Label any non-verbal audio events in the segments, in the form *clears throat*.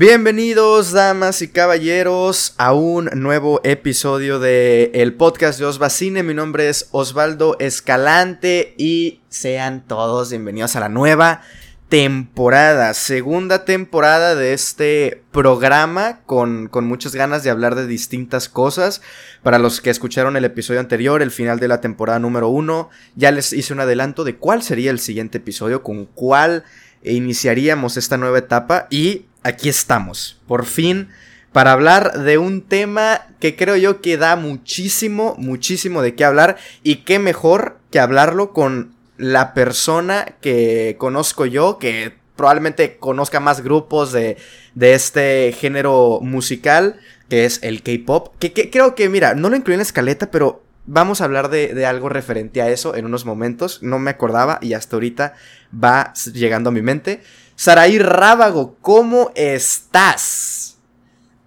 Bienvenidos, damas y caballeros, a un nuevo episodio de el podcast de Osvacine. Mi nombre es Osvaldo Escalante y sean todos bienvenidos a la nueva temporada, segunda temporada de este programa con, con, muchas ganas de hablar de distintas cosas. Para los que escucharon el episodio anterior, el final de la temporada número uno, ya les hice un adelanto de cuál sería el siguiente episodio, con cuál iniciaríamos esta nueva etapa y aquí estamos, por fin, para hablar de un tema que creo yo que da muchísimo, muchísimo de qué hablar y qué mejor que hablarlo con la persona que conozco yo, que probablemente conozca más grupos de, de este género musical, que es el K-Pop, que, creo que, mira, no lo incluí en la escaleta, pero vamos a hablar de, de, algo referente a eso en unos momentos, no me acordaba y hasta ahorita va llegando a mi mente. Saraí Rábago, ¿cómo estás?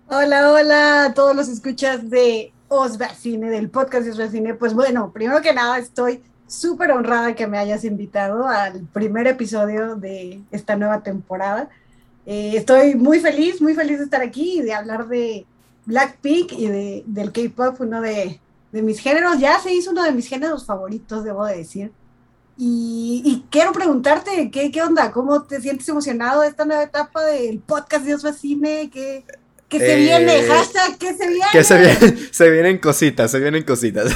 Hola, hola a todos los escuchas de Osvacine, del podcast de Osvacine. Pues bueno, primero que nada estoy súper honrada que me hayas invitado al primer episodio de esta nueva temporada. Eh, estoy muy feliz, muy feliz de estar aquí y de hablar de Blackpink y de, del K-Pop, uno de, de mis géneros. Ya se hizo uno de mis géneros favoritos, debo de decir. Y, quiero preguntarte, ¿qué, ¿qué, onda? ¿Cómo te sientes emocionado de esta nueva etapa del podcast Dios Vacine? ¿Qué, ¿Qué se viene? Eh, Hashtag, ¿qué se viene? Que se, viene, *laughs* se vienen cositas, se vienen cositas.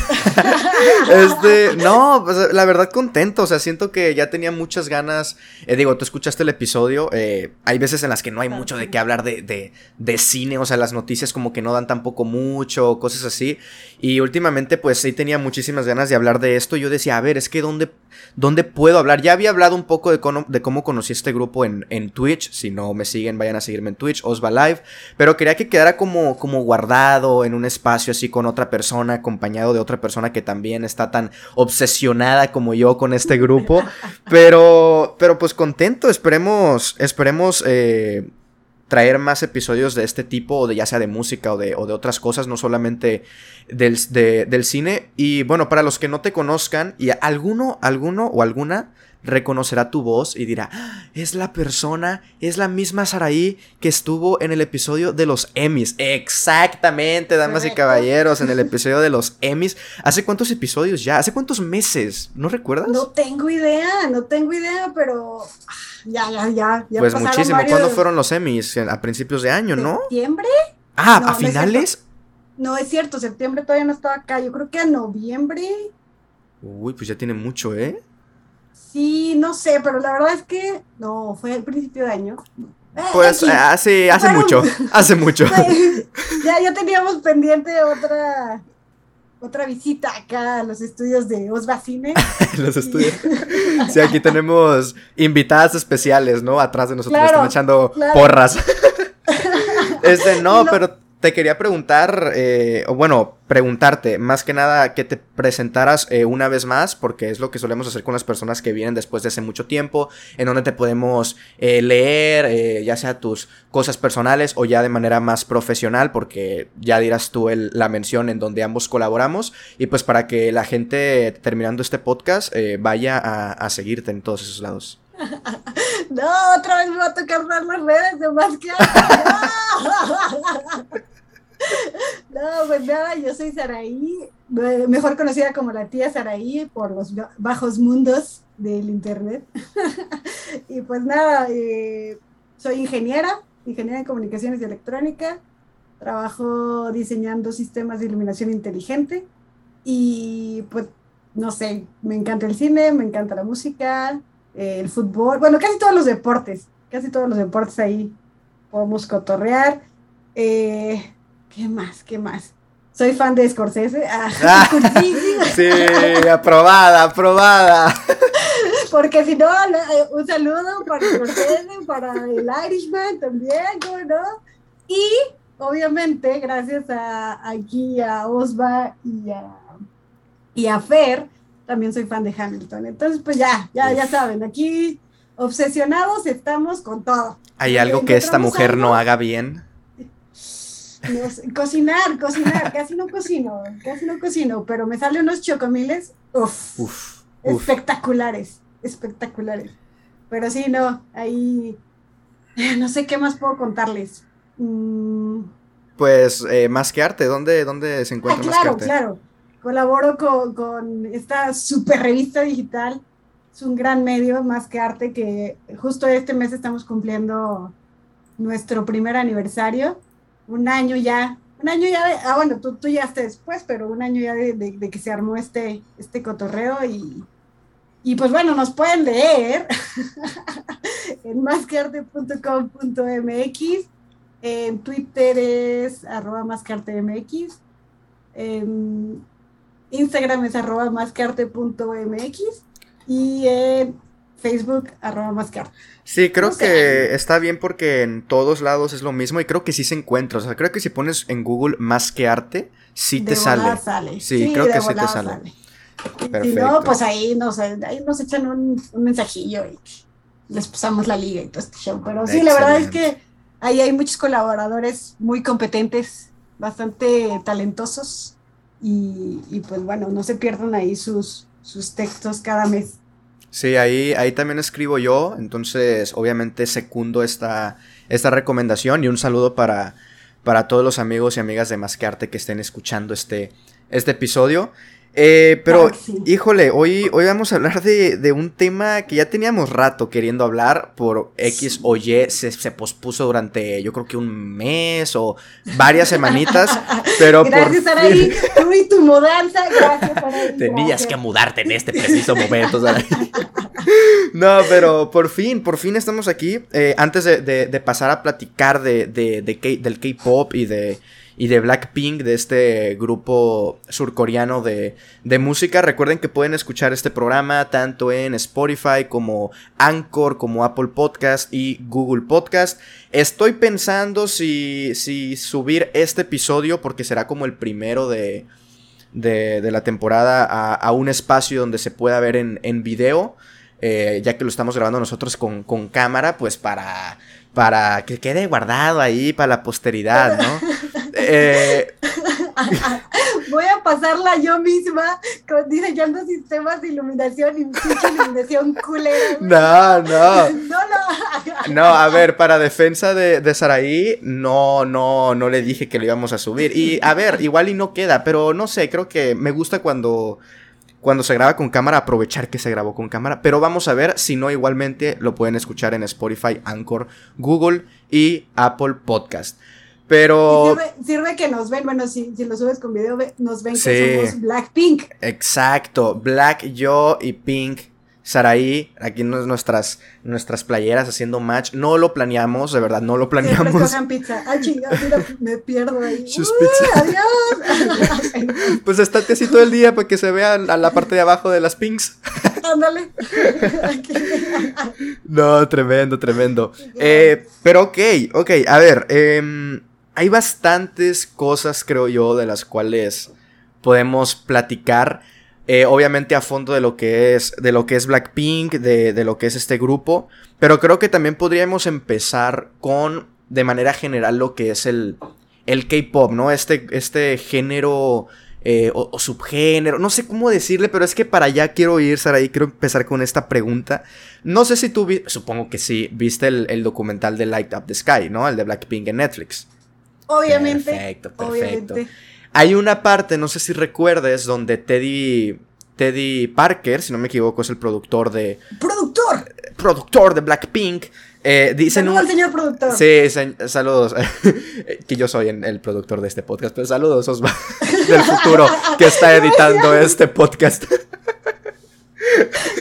*laughs* este, no, pues, la verdad contento, o sea, siento que ya tenía muchas ganas. Eh, digo, tú escuchaste el episodio, eh, hay veces en las que no hay mucho de qué hablar de, de, de, cine, o sea, las noticias como que no dan tampoco mucho, cosas así. Y últimamente, pues sí tenía muchísimas ganas de hablar de esto. Yo decía, a ver, es que ¿dónde, dónde puedo hablar? Ya había hablado un poco de, de cómo conocí este grupo en, en Twitch. Si no me siguen, vayan a seguirme en Twitch, Osva Live. Pero quería que quedara como, como guardado en un espacio así con otra persona, acompañado de otra persona que también está tan obsesionada como yo con este grupo. *laughs* Pero, pero pues contento, esperemos, esperemos eh, traer más episodios de este tipo, de ya sea de música o de, o de otras cosas, no solamente del, del, cine. Y bueno, para los que no te conozcan, y alguno, alguno o alguna reconocerá tu voz y dirá, ah, es la persona, es la misma Saraí que estuvo en el episodio de los Emmys. Exactamente, damas y caballeros, en el *laughs* episodio de los Emmys. ¿Hace cuántos episodios ya? ¿Hace cuántos meses? ¿No recuerdas? No tengo idea, no tengo idea, pero ah, ya, ya, ya. pues muchísimo. ¿Cuándo fueron los Emmys? A principios de año, ¿no? ¿Septiembre? Ah, ¿a finales? No es cierto, septiembre todavía no estaba acá. Yo creo que a noviembre. Uy, pues ya tiene mucho, ¿eh? Sí, no sé, pero la verdad es que no, fue al principio de año. Eh, pues eh, hace, hace mucho, *laughs* hace mucho. *laughs* ya, ya teníamos pendiente otra, otra visita acá a los estudios de Osvacine. *laughs* los estudios. sí, aquí tenemos invitadas especiales, ¿no? Atrás de nosotros están echando porras. este, no, pero te quería preguntar, eh, o bueno, preguntarte, más que nada que te presentaras eh, una vez más, porque es lo que solemos hacer con las personas que vienen después de hace mucho tiempo, en donde te podemos eh, leer, ya sea tus cosas personales o ya de manera más profesional, porque ya dirás tú el, la mención en donde ambos colaboramos, y pues para que la gente terminando este podcast vaya a, a seguirte en todos esos lados. No, otra vez me va a tocar dar las redes de más que. No, pues nada, yo soy Saraí, mejor conocida como la tía Saraí por los bajos mundos del internet. *laughs* y pues nada, eh, soy ingeniera, ingeniera en comunicaciones y electrónica. Trabajo diseñando sistemas de iluminación inteligente y pues no sé, me encanta el cine, me encanta la música, eh, el fútbol, bueno, casi todos los deportes, casi todos los deportes ahí podemos cotorrear. Eh, ¿Qué más? ¿Qué más? Soy fan de Scorsese. Ah, *laughs* ah sí, aprobada, aprobada. *laughs* Porque si no, eh, un saludo para Scorsese, para el Irishman también, ¿no? Y obviamente, gracias a aquí a Osva y a, y a Fer, también soy fan de Hamilton. Entonces, pues ya, ya, ya saben, aquí obsesionados estamos con todo. ¿Hay algo que esta mujer no haga bien? cocinar, cocinar, *laughs* casi no cocino, casi no cocino, pero me salen unos chocomiles, uff, espectaculares, espectaculares. Pero sí, no, ahí no sé qué más puedo contarles. Mm. Pues eh, Más que Arte, ¿dónde, dónde se encuentra ah, Más que claro, claro. Colaboro con, con esta super revista digital. Es un gran medio, Más que Arte, que justo este mes estamos cumpliendo nuestro primer aniversario. Un año ya. Un año ya de, ah, bueno, tú, tú estás después, pero un año ya de, de, de que se armó este, este cotorreo y, y pues bueno, nos pueden leer *laughs* en masquearte.com.mx, en Twitter es arroba masqueartemx, en Instagram es arroba masquearte.mx y en Facebook arroba masquearte. Sí, creo que está bien porque en todos lados es lo mismo y creo que sí se encuentra. O sea, creo que si pones en Google Más que Arte, sí De te sale. sale. Sí, creo que sí te sale. Si Perfecto. no, pues ahí nos, ahí nos echan un, un mensajillo y les pasamos la liga y todo este show. Pero sí, la verdad es que ahí hay muchos colaboradores muy competentes, bastante talentosos y, y pues bueno, no se pierdan ahí sus, sus textos cada mes. Sí, ahí, ahí también escribo yo, entonces obviamente secundo esta, esta recomendación y un saludo para, para todos los amigos y amigas de Más que Arte que estén escuchando este, este episodio. Eh, pero, híjole, hoy, hoy vamos a hablar de, de un tema que ya teníamos rato queriendo hablar por X o Y, se, se pospuso durante yo creo que un mes o varias semanitas, *laughs* pero por Gracias, fin- Araí, tú y tu mudanza, gracias, Araí. *laughs* Tenías gracias. que mudarte en este preciso momento. *laughs* No, pero por fin, por fin estamos aquí. Eh, antes de, de- de pasar a platicar de, del K-pop y de, y de Blackpink, de este grupo surcoreano de, de música, recuerden que pueden escuchar este programa tanto en Spotify como Anchor, como Apple Podcast y Google Podcast. Estoy pensando si, si subir este episodio porque será como el primero de, de, de la temporada a, a un espacio donde se pueda ver en, en video, eh, ya que lo estamos grabando nosotros con, con cámara, pues para, para que quede guardado ahí para la posteridad, ¿no? *laughs* Eh, *laughs* Voy a pasarla yo misma con, diseñando sistemas de iluminación y pinche iluminación culera. *laughs* no, no. No lo. No, a ver, para defensa de, de Saraí, no, no, no le dije que lo íbamos a subir. Y a ver, igual y no queda, pero no sé, creo que me gusta cuando, cuando se graba con cámara, aprovechar que se grabó con cámara. Pero vamos a ver, si no, igualmente lo pueden escuchar en Spotify, Anchor, Google y Apple Podcast. Pero... Sirve, sirve que nos ven, bueno, si, si lo subes con video, nos ven que somos Blackpink. Exacto, Black, yo y Pink, Saraí, aquí nos- nuestras, nuestras playeras haciendo match. No lo planeamos, de verdad, no lo planeamos. pizza. Ah, chingada, mira, me pierdo ahí. Sus pizza. Adiós. *laughs* *laughs* Pues estate así todo el día para que se vea a la parte de abajo de las pinks. Ándale. *laughs* No, tremendo, tremendo. Eh, pero ok, ok, a ver, em, hay bastantes cosas, creo yo, de las cuales podemos platicar. eh, obviamente a fondo de lo que es. De lo que es Blackpink, de, lo que es este grupo. Pero creo que también podríamos empezar con. De manera general. lo que es el. El K-pop, ¿no? Este. Este género. eh, o, subgénero. No sé cómo decirle. Pero es que para allá quiero ir, Saraí. Quiero empezar con esta pregunta. No sé si tú supongo que sí, viste el documental de Light Up the Sky, ¿no? El de Blackpink en Netflix. Obviamente. Perfecto, perfecto. Obviamente. Hay una parte, no sé si recuerdes, donde Teddy, Teddy Parker, si no me equivoco, es el productor de, ¡Productor! productor de Blackpink, eh, dicen Saludos al señor productor. Sí, se- saludos. *laughs* que yo soy en- el productor de este podcast, pero saludos, Osva, *laughs* del futuro, que está *laughs* editando este podcast.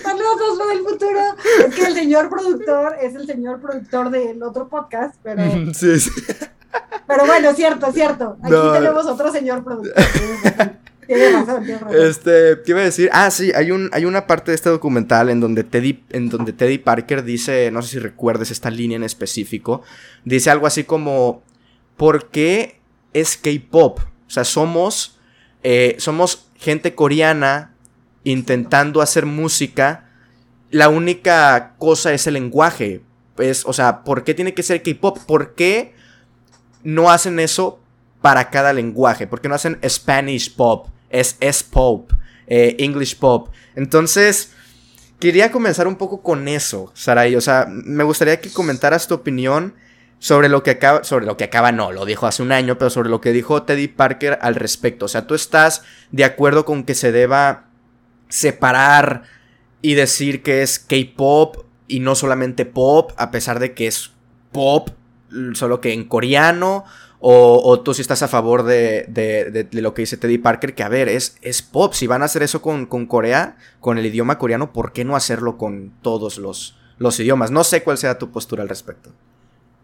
Saludos, Osvaldo del futuro. Es que el señor productor es el señor productor del otro podcast, pero, sí, sí. Pero bueno, cierto, cierto. Aquí No. tenemos otro señor productor. Tiene razón, tiene razón. Este, ¿qué iba a decir? Ah, sí, hay, un, hay una parte de este documental en donde, Teddy, en donde Teddy Parker dice, no sé si recuerdes esta línea en específico, dice algo así como, ¿por qué es K-Pop? O sea, somos, eh, somos gente coreana intentando hacer música, la única cosa es el lenguaje. Es, o sea, ¿por qué tiene que ser K-Pop? ¿Por qué no hacen eso para cada lenguaje? ¿Por qué no hacen Spanish Pop? Es S-Pop, eh, English Pop. Entonces, quería comenzar un poco con eso, Sarai. O sea, me gustaría que comentaras tu opinión sobre lo que acaba, sobre lo que acaba no, lo dijo hace un año, pero sobre lo que dijo Teddy Parker al respecto. O sea, tú estás de acuerdo con que se deba separar y decir que es K-pop y no solamente pop, a pesar de que es pop, solo que en coreano. O, tú si estás a favor de, lo que dice Teddy Parker, que a ver, es, es pop. Si van a hacer eso con, con Corea, con el idioma coreano, ¿por qué no hacerlo con todos los, los idiomas? No sé cuál sea tu postura al respecto.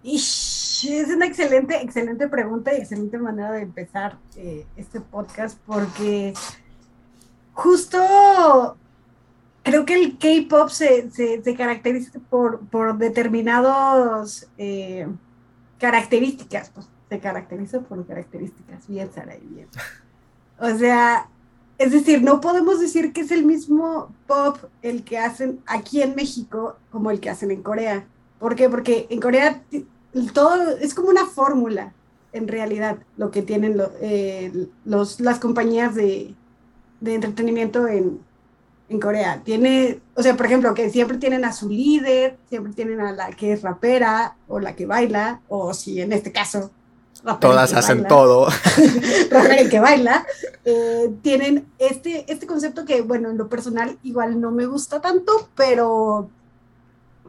es una excelente, excelente pregunta y excelente manera de empezar eh, este podcast porque justo creo que el K-pop se, caracteriza por, por determinados eh, características, pues se caracteriza por características, bien Sara, bien. O sea, es decir, no podemos decir que es el mismo pop el que hacen aquí en México como el que hacen en Corea. ¿Por qué? Porque en Corea todo es como una fórmula, en realidad, lo que tienen eh, los, las compañías de, de entretenimiento en, en Corea. Tiene, o sea, por ejemplo, que siempre tienen a su líder, siempre tienen a la que es rapera o la que baila, o si en este caso Todas hacen todo. *laughs* rapera que baila. Eh, tienen este, este concepto que, bueno, en lo personal igual no me gusta tanto, pero,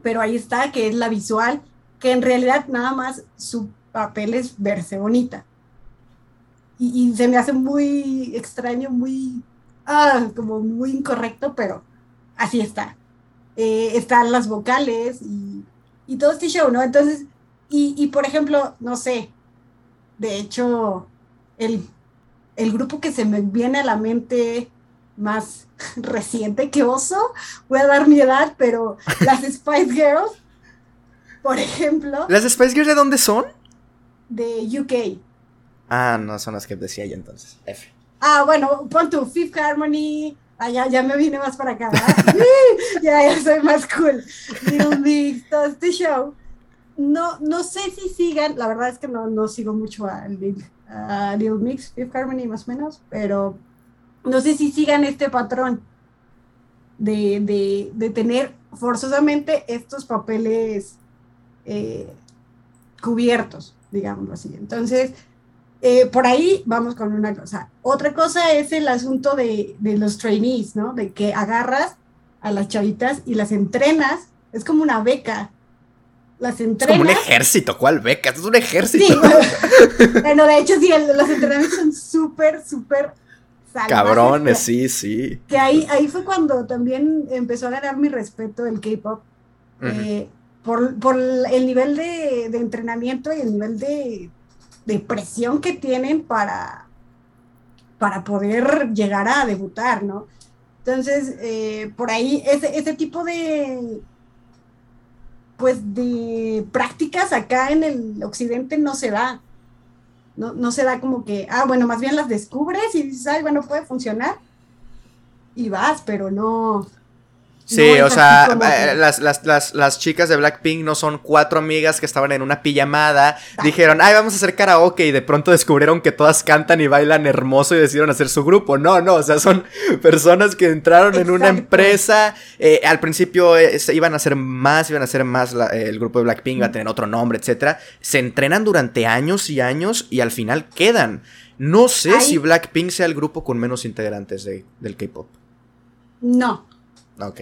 pero ahí está, que es la visual, que en realidad nada más su papel es verse bonita. Y, y se me hace muy extraño, muy, ah, como muy incorrecto, pero así está. Eh, están las vocales y, y, todo este show, ¿no? Entonces, y, y por ejemplo, no sé, de hecho, el, grupo que se me viene a la mente más *laughs* reciente que Oso, voy a dar mi edad, pero las *laughs* Spice Girls, por ejemplo. ¿Las Spice Girls de dónde son? De UK. Ah, no, son las que decía yo entonces. F. Ah, bueno, pon tu Fifth Harmony. Ah, ya, me vine más para acá. *laughs* *laughs* ya, ya soy más cool. Little Mix, todo este show no, no sé si sigan, la verdad es que no, no sigo mucho a, a Lil Mix, Fifth Harmony más o menos, pero no sé si sigan este patrón de, tener forzosamente estos papeles eh, cubiertos, digámoslo así. Entonces, eh, por ahí vamos con una cosa. Otra cosa es el asunto de, de los trainees, ¿no? De que agarras a las chavitas y las entrenas, es como una beca las entrenas. Es como un ejército, ¿cuál beca? Es un ejército. Sí, bueno, *laughs* de hecho, sí, los entrenamientos son súper, súper Cabrones, sí, sí. Que ahí, ahí fue cuando también empezó a ganar mi respeto el K-pop. Eh, por, el nivel de, entrenamiento y el nivel de, presión que tienen para, para poder llegar a debutar, ¿no? Entonces, eh, por ahí, ese, ese tipo de, pues de prácticas acá en el occidente no se da. No, no se da como que, ah, bueno, más bien las descubres y dices, ay, bueno, puede funcionar. Y vas, pero no, Sí, o sea, eh, las, las, las, chicas de Blackpink no son cuatro amigas que estaban en una pijamada, dijeron, ay, vamos a hacer karaoke y de pronto descubrieron que todas cantan y bailan hermoso y decidieron hacer su grupo. No, no, o sea, son personas que entraron en una empresa, eh, al principio eh, iban a hacer más, iban a hacer más el grupo de Blackpink, iba a tener otro nombre, etcétera. Se entrenan durante años y años y al final quedan. No sé si Blackpink sea el grupo con menos integrantes de, del K-pop. No,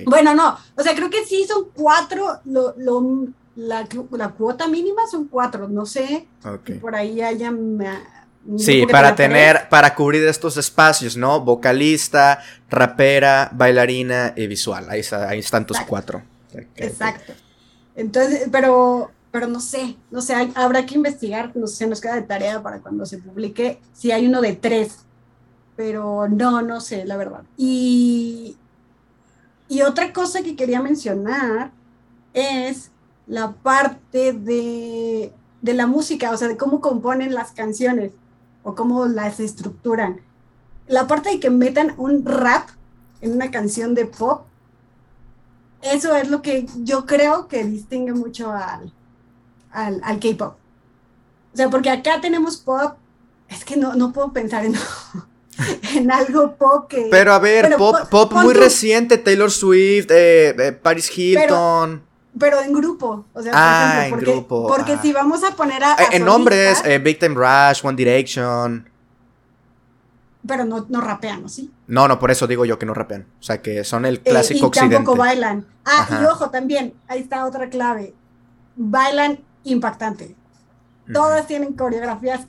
bueno, no, o sea, creo que sí son cuatro, lo, lo, la, cuota mínima son cuatro, no sé, por ahí haya... Sí, para tener, para cubrir estos espacios, ¿no? Vocalista, rapera, bailarina y visual. Ahí, ahí están tus cuatro. Exacto. Entonces, pero, pero no sé, no sé, habrá que investigar, no sé, nos queda de tarea para cuando se publique si hay uno de tres, pero no, no sé, la verdad. Y, y otra cosa que quería mencionar es la parte de, la música, o sea, de cómo componen las canciones o cómo las estructuran. La parte de que metan un rap en una canción de pop, eso es lo que yo creo que distingue mucho al, al, al K-pop. O sea, porque acá tenemos pop, es que no, no puedo pensar en, *laughs* *laughs* en algo pop que... Pero a ver, pop, pop muy reciente, Taylor Swift, eh, eh, Paris Hilton. pero en grupo. O sea, Ah, por en ejemplo, porque, grupo, porque ah. si vamos a poner a. a Eh, en nombres, Big Time Rush, One Direction. pero no, no rapean, ¿no? ¿sí? No, no, por eso digo yo que no rapean. O sea, que son el clásico y occidente. tampoco bailan. Ah, y ojo también, ahí está otra clave. Bailan impactante. Todas tienen coreografías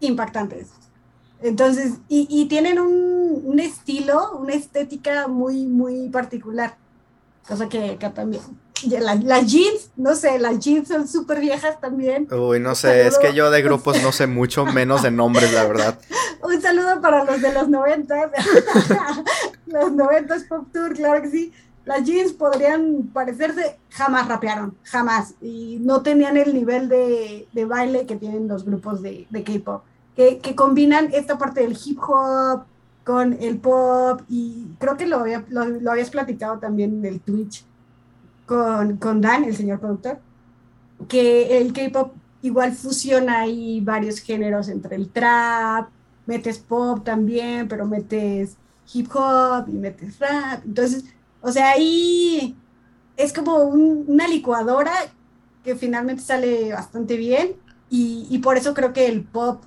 impactantes. Entonces, y, y tienen un, un estilo, una estética muy, muy particular. Cosa que, que también. y la- Las jeans, no sé, las jeans son súper viejas también. Uy, no sé, es que yo de grupos no sé mucho, menos de nombres, la verdad. *laughs* Un saludo para los de los 90. *laughs* los 90 Pop Tour, claro que sí. Las jeans podrían parecerse, jamás rapearon, jamás. Y no tenían el nivel de, de baile que tienen los grupos de, de K-pop, que, que combinan esta parte del hip hop con el pop. Y creo que lo, había- habías platicado también en el Twitch con, con Dan, el señor productor, que el K-pop igual fusiona ahí varios géneros entre el trap, metes pop también, pero metes hip hop y metes rap. Entonces, o sea, ahí es como un- una licuadora que finalmente sale bastante bien y por eso creo que el pop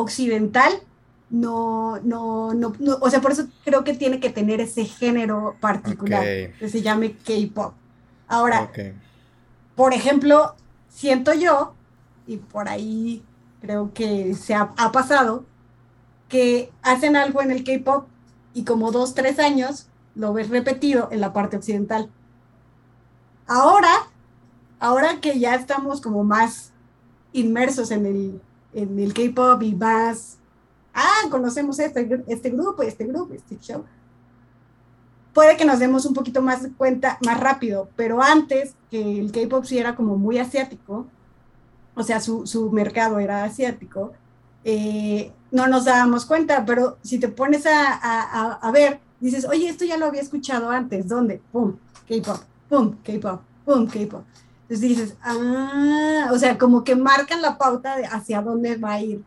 occidental no, no, no, no, o sea, por eso creo que tiene que tener ese género particular que se llame K-pop. Ahora, por ejemplo, siento yo, y por ahí creo que se ha, ha pasado, que hacen algo en el K-pop y como dos, tres años lo ves repetido en la parte occidental. Ahora, ahora que ya estamos como más inmersos en el, en el K-pop y más, ah, conocemos este, este grupo, este grupo, este show, puede que nos demos un poquito más cuenta más rápido, pero antes que el K-pop sí era como muy asiático, o sea, su, su mercado era asiático, eh, no nos dábamos cuenta, pero si te pones a- a- a ver, dices, oye, esto ya lo había escuchado antes, ¿dónde? ¡Pum! K-pop, ¡pum! K-pop, ¡pum! K-pop. Entonces dices, ah, o sea, como que marcan la pauta de hacia dónde va a ir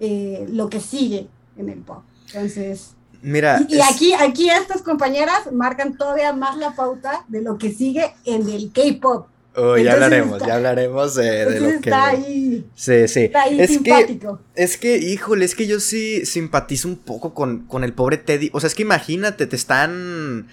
eh, lo que sigue en el pop. Entonces, Mira, y, y es- aquí, aquí estas compañeras marcan todavía más la pauta de lo que sigue en el K-pop. Uy, ya hablaremos, está- ya hablaremos de, lo que. está ahí, Sí, sí. está ahí es que, simpático. es que, híjole, es que yo sí simpatizo un poco con, con el pobre Teddy. O sea, es que imagínate, te están.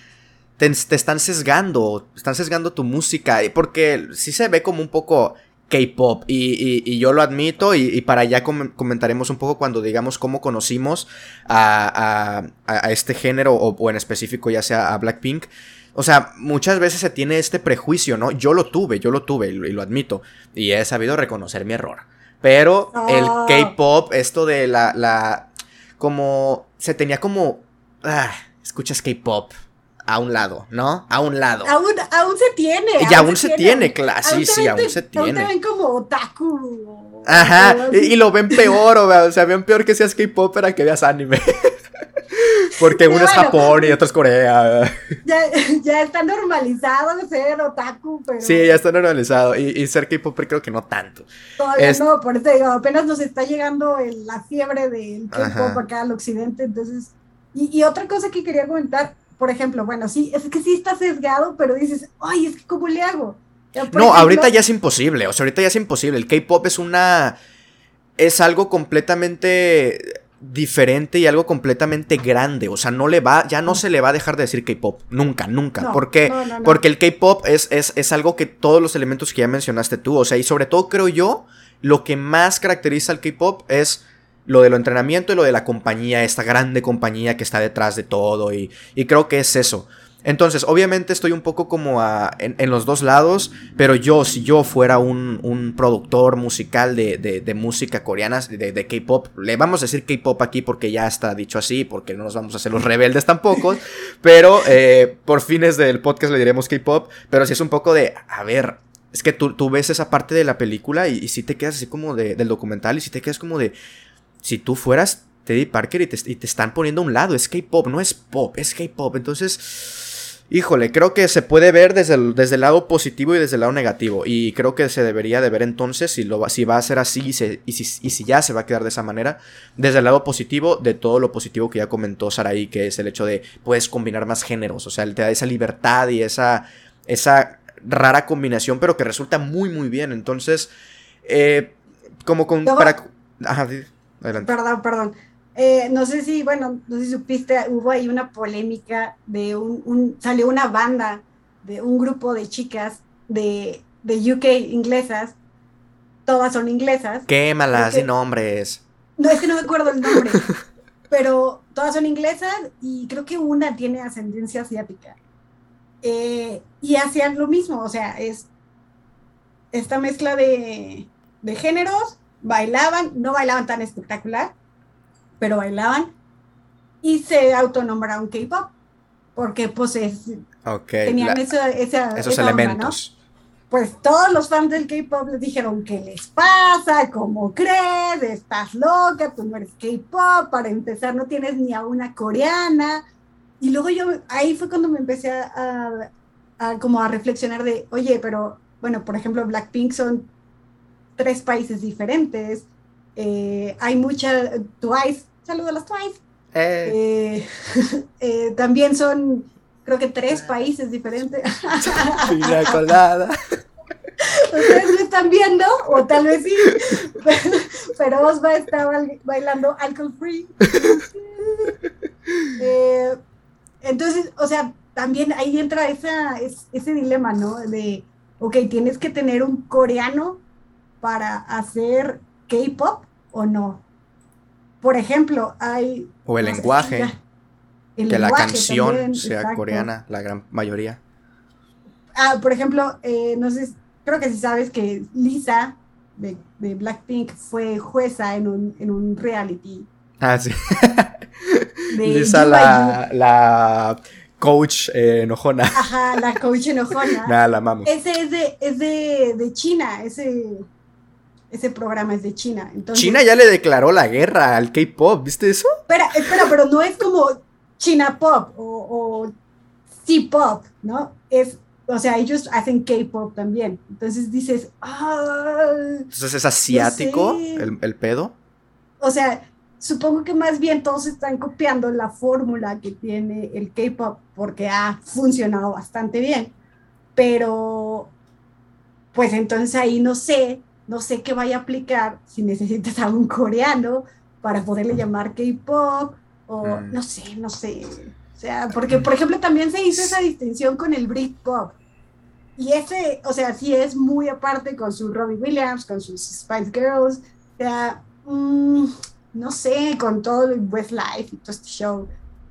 Te, te están sesgando, están sesgando tu música. Porque sí se ve como un poco K-pop. Y, y- y yo lo admito. Y, y para allá com- comentaremos un poco cuando digamos cómo conocimos a, a- a- este género. O, o en específico, ya sea a Blackpink. O sea, muchas veces se tiene este prejuicio, ¿no? Yo lo tuve, yo lo tuve y lo, y lo admito. Y he sabido reconocer mi error. Pero el Ah. K-pop, esto de la, la. Como. Se tenía como. Ah, escuchas K-pop. A un lado, ¿no? A un lado. Aún, aún se tiene. y aún se tiene, claro. Sí, sí, aún se Aún te tiene. ven como otaku. Ajá. Y, lo ven peor, o, o sea, ven peor que seas K-pop para que veas anime. *laughs* Porque uno es bueno. Japón y otro es Corea. *laughs* Ya, ya está normalizado ser otaku, pero Sí, ya está normalizado. Y, y ser K-pop creo que no tanto. todavía es- no. Por eso digo, apenas nos está llegando el- la fiebre del K-pop acá al occidente. Entonces, y, y otra cosa que quería comentar, por ejemplo, bueno, sí, es que sí está sesgado, pero dices, ay, es que ¿cómo le hago? Por No, ejemplo, ahorita ya es imposible. O sea, ahorita ya es imposible. El K-pop es una. Es algo completamente diferente y algo completamente grande. O sea, no le va. Ya no se le va a dejar de decir K-pop. Nunca, nunca. No, ¿Por qué? no, no, no. Porque el K-pop es, es, es algo que todos los elementos que ya mencionaste tú. O sea, y sobre todo creo yo, lo que más caracteriza al K-pop es lo de lo entrenamiento y lo de la compañía, esta grande compañía que está detrás de todo. Y, y creo que es eso. Entonces, obviamente estoy un poco como a- en, en los dos lados, pero yo, si yo fuera un, un productor musical de, de- de música coreana, de, de K-pop, le vamos a decir K-pop aquí porque ya está dicho así, porque no nos vamos a hacer los rebeldes tampoco, *laughs* pero eh, por fines del podcast le diremos K-pop, pero si es un poco de, a ver, es que tú, tú ves esa parte de la película y, y si te quedas así como de- del documental y si te quedas como de, si tú fueras Teddy Parker y te, y te están poniendo a un lado, es K-pop, no es pop, es K-pop, entonces... Híjole, creo que se puede ver desde el, desde el lado positivo y desde el lado negativo. Y creo que se debería de ver entonces si, lo va, si va a ser así y, se- y si, y si ya se va a quedar de esa manera. Desde el lado positivo de todo lo positivo que ya comentó Saraí, que es el hecho de puedes combinar más géneros. O sea, te da esa libertad y esa, esa rara combinación, pero que resulta muy, muy bien. Entonces, eh, como con... Para, ajá, adelante. Perdón, perdón. Eh, no sé si, bueno, no sé si supiste, hubo ahí una polémica de un, salió una banda de un grupo de chicas de, de UK inglesas, todas son inglesas. Quémalas de nombres. No, es que no me acuerdo el nombre, *laughs* pero todas son inglesas y creo que una tiene ascendencia asiática. Eh, y hacían lo mismo, o sea, es esta mezcla de, de géneros, bailaban, no bailaban tan espectacular, pero bailaban y se autonombraron K-pop porque pues tenían esos elementos. Pues todos los fans del K-pop les dijeron, ¿qué les pasa? ¿Cómo crees? ¿Estás loca? Tú no eres K-pop. Para empezar, no tienes ni a una coreana. Y luego yo, ahí fue cuando me empecé a, como a reflexionar de, oye, pero bueno, por ejemplo, Blackpink son tres países diferentes. Eh, hay mucha, Twice saludo a las Twice. Eh. Eh, *laughs* eh, también son, creo que tres países diferentes. Mira colada. *laughs* Ustedes me están viendo, o tal vez sí, *laughs* pero Osva estaba bailando alcohol free. entonces, o sea, también ahí entra esa, ese dilema, ¿no? De, ok, tienes que tener un coreano para hacer K-pop o no por ejemplo, hay... O el lenguaje. que la canción sea coreana, la gran mayoría. Ah, por ejemplo, eh, no sé, creo que si sabes que Lisa de, Blackpink fue jueza en un, en un reality. Ah, sí. *laughs* Lisa, la, la, coach eh, enojona. Ajá, la coach enojona. *laughs* Nada, la amamos. Ese es de, es de, de China, ese ese programa es de China. China ya le declaró la guerra al K-pop, ¿viste eso? Espera, espera, pero no es como China Pop o, C-Pop, ¿no? Es, o sea, ellos hacen K-Pop también. Entonces dices, ah. Entonces es asiático el, pedo. O sea, supongo que más bien todos están copiando la fórmula que tiene el K-Pop porque ha funcionado bastante bien. Pero, pues entonces ahí no sé no sé qué vaya a aplicar si necesitas *laughs* a un coreano para poderle llamar K-pop o mm. no sé, no sé. O sea, porque por ejemplo también se hizo esa distinción con el Britpop. Y ese, o sea, sí es muy aparte con su Robbie Williams, con sus Spice Girls, o sea, mm, no sé, con todo el Westlife y todo este show.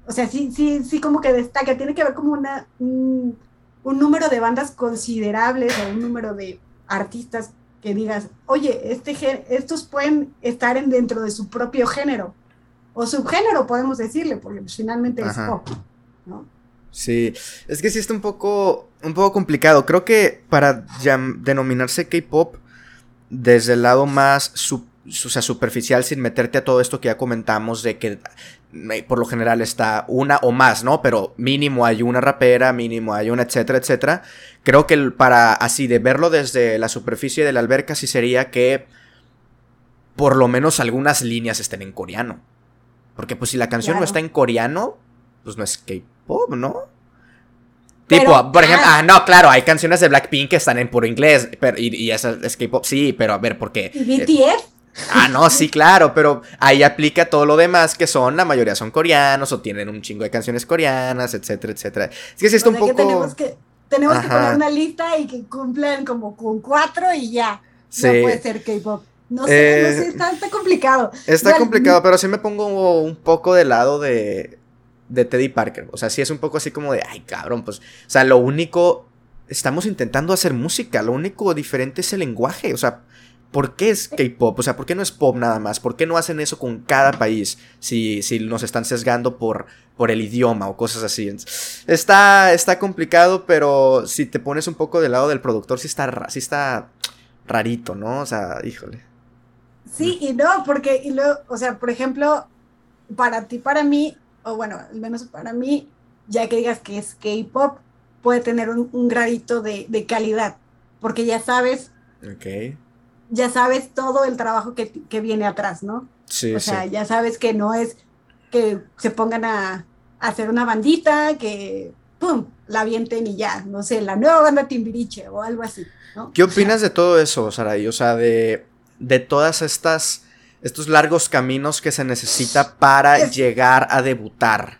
O sea, sí, sí, sí como que destaca, tiene que haber como una, un, un número de bandas considerables o un número de artistas que digas, oye, este, estos pueden estar en, dentro de su propio género, o subgénero podemos decirle, porque pues, finalmente es pop, ¿no? Sí, es que sí está un poco, un poco complicado. Creo que para denominarse K-pop, desde el lado más sea, superficial, sin meterte a todo esto que ya comentamos, de que por lo general está una o más, ¿no? Pero mínimo hay una rapera, mínimo hay una, etcétera, etcétera. Creo que para así de verlo desde la superficie de la alberca, sí sería que por lo menos algunas líneas estén en coreano. Porque pues si la canción no está en coreano, pues no es K-pop, ¿no? tipo, por ejemplo, ah, ah, no, claro, hay canciones de Blackpink que están en puro inglés, pero, y, y esa es K-pop, sí, pero a ver, ¿por qué? ¿Y BTS? Ah, no, sí, claro, pero ahí aplica todo lo demás que son, la mayoría son coreanos o tienen un chingo de canciones coreanas, etcétera, etcétera. Es que sí está un poco... tenemos que, tenemos que poner una lista y que cumplan como con cuatro y ya. Sí. No puede ser K-pop. No sé, no sé, eh, está, complicado. Está complicado, pero sí me pongo un poco de lado de, de Teddy Parker. O sea, sí es un poco así como de, ay, cabrón, pues, o sea, lo único, estamos intentando hacer música, lo único diferente es el lenguaje, o sea, ¿Por qué es K-pop? O sea, ¿por qué no es pop nada más? ¿Por qué no hacen eso con cada país si, si nos están sesgando por, por el idioma o cosas así? Está, está complicado, pero si te pones un poco del lado del productor, sí está, sí está rarito, ¿no? O sea, híjole. Sí y no, porque, y luego, o sea, por ejemplo, para ti, para mí, o bueno, al menos para mí, ya que digas que es K-pop, puede tener un, gradito de, de calidad, porque ya sabes. Ok ya sabes todo el trabajo que, viene atrás, ¿no? Sí, o sea, ya sabes que no es que se pongan a, hacer una bandita, que, ¡pum!, la avienten y ya, no sé, la nueva banda Timbiriche o algo así, ¿no? ¿Qué opinas de todo eso, Saraí? O sea, de, de todas estas, estos largos caminos que se necesita para llegar a debutar.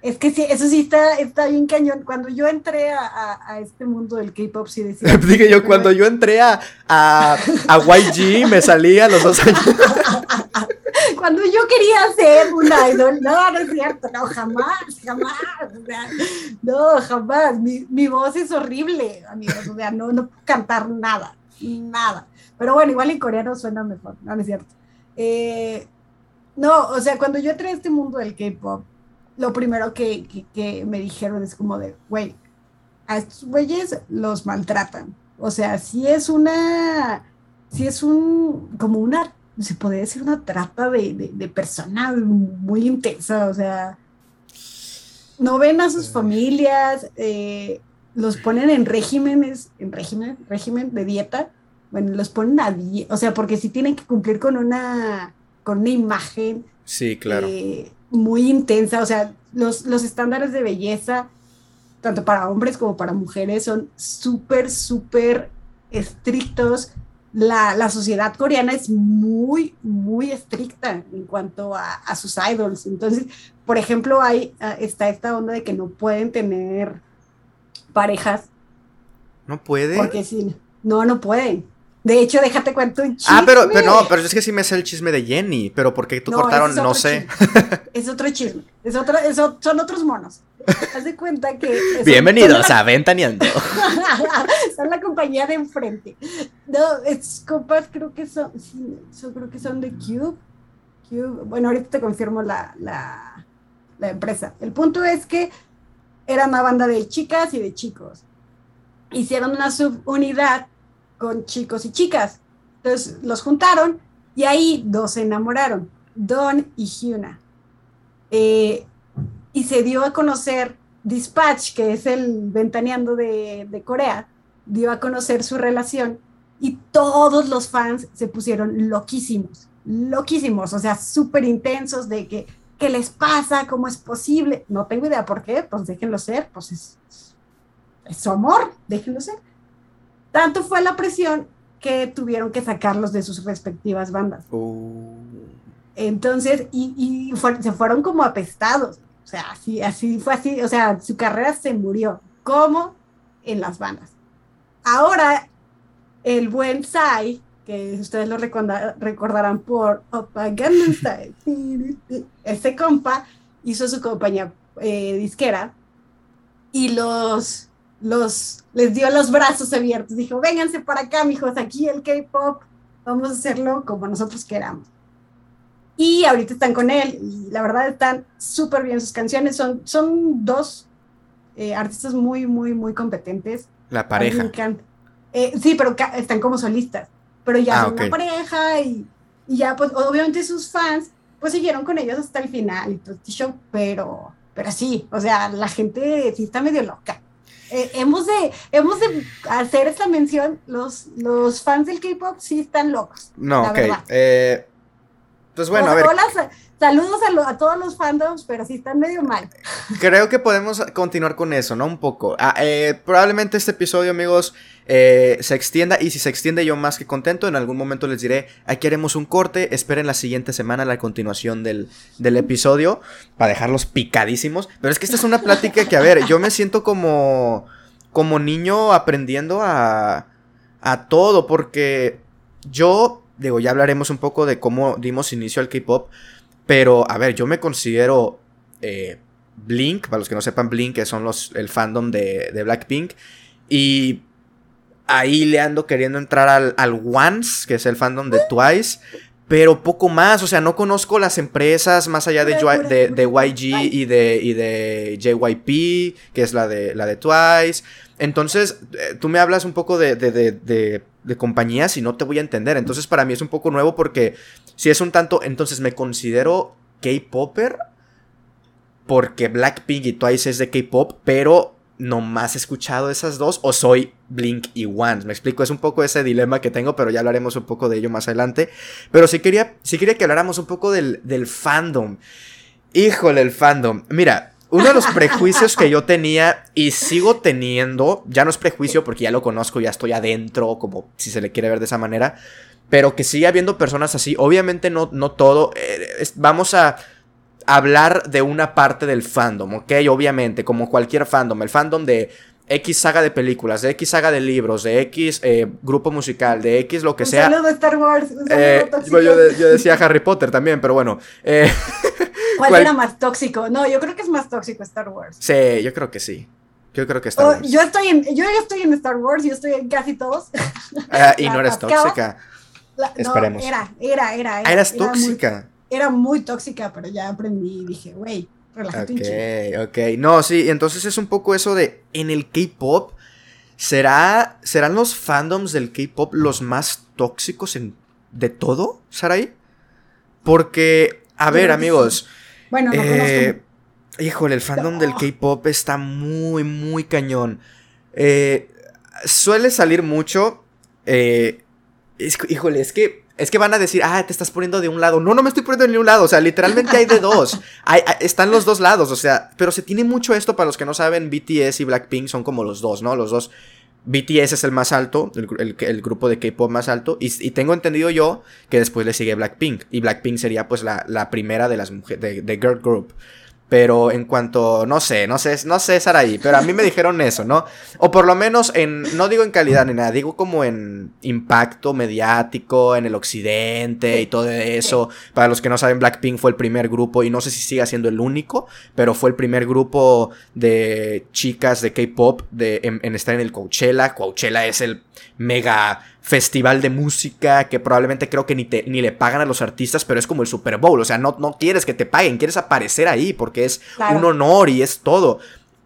Es que sí, eso sí está, está bien cañón. Cuando yo entré a, a, este mundo del K-pop, sí decía. *laughs* Dije yo, cuando yo entré a, a, a YG, me salía a los dos años. *laughs* cuando yo quería ser un idol, no, no es cierto, no, jamás, jamás. O sea, no, jamás. Mi, mi voz es horrible, amigos. O sea, no, no puedo cantar nada, nada. Pero bueno, igual en coreano suena mejor, no, no es cierto. Eh, no, o sea, cuando yo entré a este mundo del K-pop, lo primero que, que, me dijeron es como de, güey, a estos güeyes los maltratan. O sea, si es una, si es un, como una, se podría decir una trata de, de, de personas muy intensa, o sea, no ven a sus familias, eh, los ponen en regímenes, en régimen, régimen de dieta, bueno, los ponen a dieta, o sea, porque si tienen que cumplir con una, con una imagen. Sí, claro. Eh, muy intensa, o sea, los, los estándares de belleza, tanto para hombres como para mujeres, son súper, súper estrictos. La, la, sociedad coreana es muy, muy estricta en cuanto a, a sus idols. Entonces, por ejemplo, hay, ah, está esta onda de que no pueden tener parejas. ¿No pueden? Porque sí, no, no pueden. De hecho, déjate cuento un chisme. Ah, pero, pero no, pero es que sí me sé el chisme de Jenny, pero ¿por qué tú cortaron? No sé. Es otro chisme. Es otro, es son otros monos. Haz de cuenta que. Bienvenidos a Ventaneando. *laughs* son la compañía de enfrente. No, es compas, creo que son. Creo que son de Cube. Cube. Bueno, ahorita te confirmo la, la, la empresa. El punto es que era una banda de chicas y de chicos. Hicieron una subunidad con chicos y chicas. Entonces los juntaron y ahí dos se enamoraron, Don y Hyuna. Eh, y se dio a conocer Dispatch, que es el ventaneando de, de, Corea, dio a conocer su relación y todos los fans se pusieron loquísimos, loquísimos, o sea, súper intensos de que, ¿qué les pasa? ¿Cómo es posible? No tengo idea por qué, pues déjenlo ser, pues es, es su amor, déjenlo ser. Tanto fue la presión que tuvieron que sacarlos de sus respectivas bandas. Oh. Entonces, y, se fueron como apestados. O sea, así, así fue así. O sea, su carrera se murió. como En las bandas. Ahora, el buen Sai, que ustedes lo recordarán por Opa Style, *laughs* ese compa hizo su compañía eh, disquera y los los, les dio los brazos abiertos, dijo, vénganse para acá, mijos, aquí el K-pop, vamos a hacerlo como nosotros queramos. Y ahorita están con él, y la verdad están súper bien sus canciones, son, son dos eh, artistas muy, muy, muy competentes. La pareja. Eh, sí, pero están como solistas, pero ya ah, son una pareja y, y, ya, pues obviamente sus fans, pues siguieron con ellos hasta el final y todo este show, pero, pero sí, o sea, la gente sí está medio loca. Eh, hemos, de, hemos de hacer esta mención, los, los fans del K-pop sí están locos. No, ok. Eh, pues bueno, a ver. saludos a, todos los fandoms, pero sí están medio mal. Creo que podemos continuar con eso, ¿no? Un poco. Ah, eh, probablemente este episodio, amigos, se extienda. Y si se extiende, yo más que contento. En algún momento les diré, aquí haremos un corte. Esperen la siguiente semana la continuación del, del episodio. Para dejarlos picadísimos. Pero es que esta es una plática que, a ver, yo me siento como. Como niño aprendiendo a. A todo. Porque yo digo, ya hablaremos un poco de cómo dimos inicio al K-pop, pero a ver, yo me considero eh, Blink, para los que no sepan Blink, que son los, el fandom de, de Blackpink, y ahí le ando queriendo entrar al, al Once, que es el fandom de Twice, pero poco más, o sea, no conozco las empresas más allá de, de, YG y de, y de JYP, que es la de, la de Twice. Entonces, eh, tú me hablas un poco de, de, de, compañías y no te voy a entender. Entonces, para mí es un poco nuevo porque si es un tanto, entonces me considero K-Popper porque Blackpink y Twice es de K-Pop, pero nomás he escuchado esas dos o soy Blink y One. Me explico, es un poco ese dilema que tengo, pero ya hablaremos un poco de ello más adelante. Pero sí quería, sí quería que habláramos un poco del, del fandom. Híjole, el fandom. Mira, uno de los prejuicios que yo tenía y sigo teniendo, ya no es prejuicio porque ya lo conozco, ya estoy adentro, como si se le quiere ver de esa manera, pero que sigue habiendo personas así, obviamente no, no todo, eh, vamos a hablar de una parte del fandom, ¿ok? Obviamente, como cualquier fandom, el fandom de X saga de películas, de X saga de libros, de X eh, grupo musical, de X lo que Un sea. saludo Star Wars. Un saludo Eh, yo, yo decía Harry Potter también, pero bueno. eh, *laughs* ¿Cuál, era más tóxico? No, yo creo que es más tóxico Star Wars. sí, yo creo que sí. Yo creo que está Oh, yo estoy en, yo ya estoy en Star Wars, yo estoy en casi todos. *laughs* Ah, y la no eres tóxica. La- no, Esperemos. era, era, era. Ah, eras era muy- tóxica. era muy tóxica, pero ya aprendí y dije, güey, relájate un chingo. Ok, ok. No, sí, entonces es un poco eso de en el K-pop. ¿Será, ¿Serán los fandoms del K-pop los más tóxicos en, de todo, Sarai? Porque, a ver, amigos. Bueno, no Eh, conozco. híjole, el fandom del. K-pop está muy, muy cañón. Eh, suele salir mucho. eh, es- híjole, es que. Es que van a decir, ah, te estás poniendo de un lado. No, no me estoy poniendo de un lado. O sea, literalmente hay de *laughs* dos. Hay- hay- están los dos lados. O sea, pero se tiene mucho esto. Para los que no saben, BTS y Blackpink son como los dos, ¿no? Los dos. BTS es el más alto, el, gru- el- el grupo de K-pop más alto. Y, tengo entendido yo que después le sigue Blackpink. Y Blackpink sería pues la, primera de las mujeres, de girl group. Pero en cuanto, no sé, no sé, no sé Saraí, pero a mí me dijeron eso, ¿no? O por lo menos en, no digo en calidad ni nada, digo como en impacto mediático, en el occidente y todo eso. Para los que no saben, Blackpink fue el primer grupo, y no sé si sigue siendo el único, pero fue el primer grupo de chicas de K-pop en, en estar en el Coachella. Coachella es el mega festival de música que probablemente creo que ni, te, ni le pagan a los artistas, pero es como el Super Bowl. O sea, no, no quieres que te paguen, quieres aparecer ahí porque es Claro. un honor y es todo.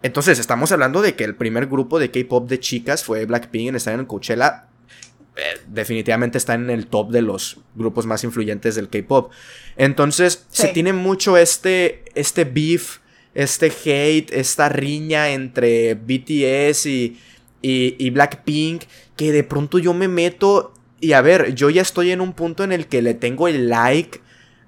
Entonces, estamos hablando de que el primer grupo de K-pop de chicas fue Blackpink en estar en el Coachella. Eh, definitivamente está en el top de los grupos más influyentes del K-pop. Entonces, se tiene mucho este, este beef, este hate, esta riña entre BTS y, y, y Blackpink, que de pronto yo me meto y a ver, yo ya estoy en un punto en el que le tengo el like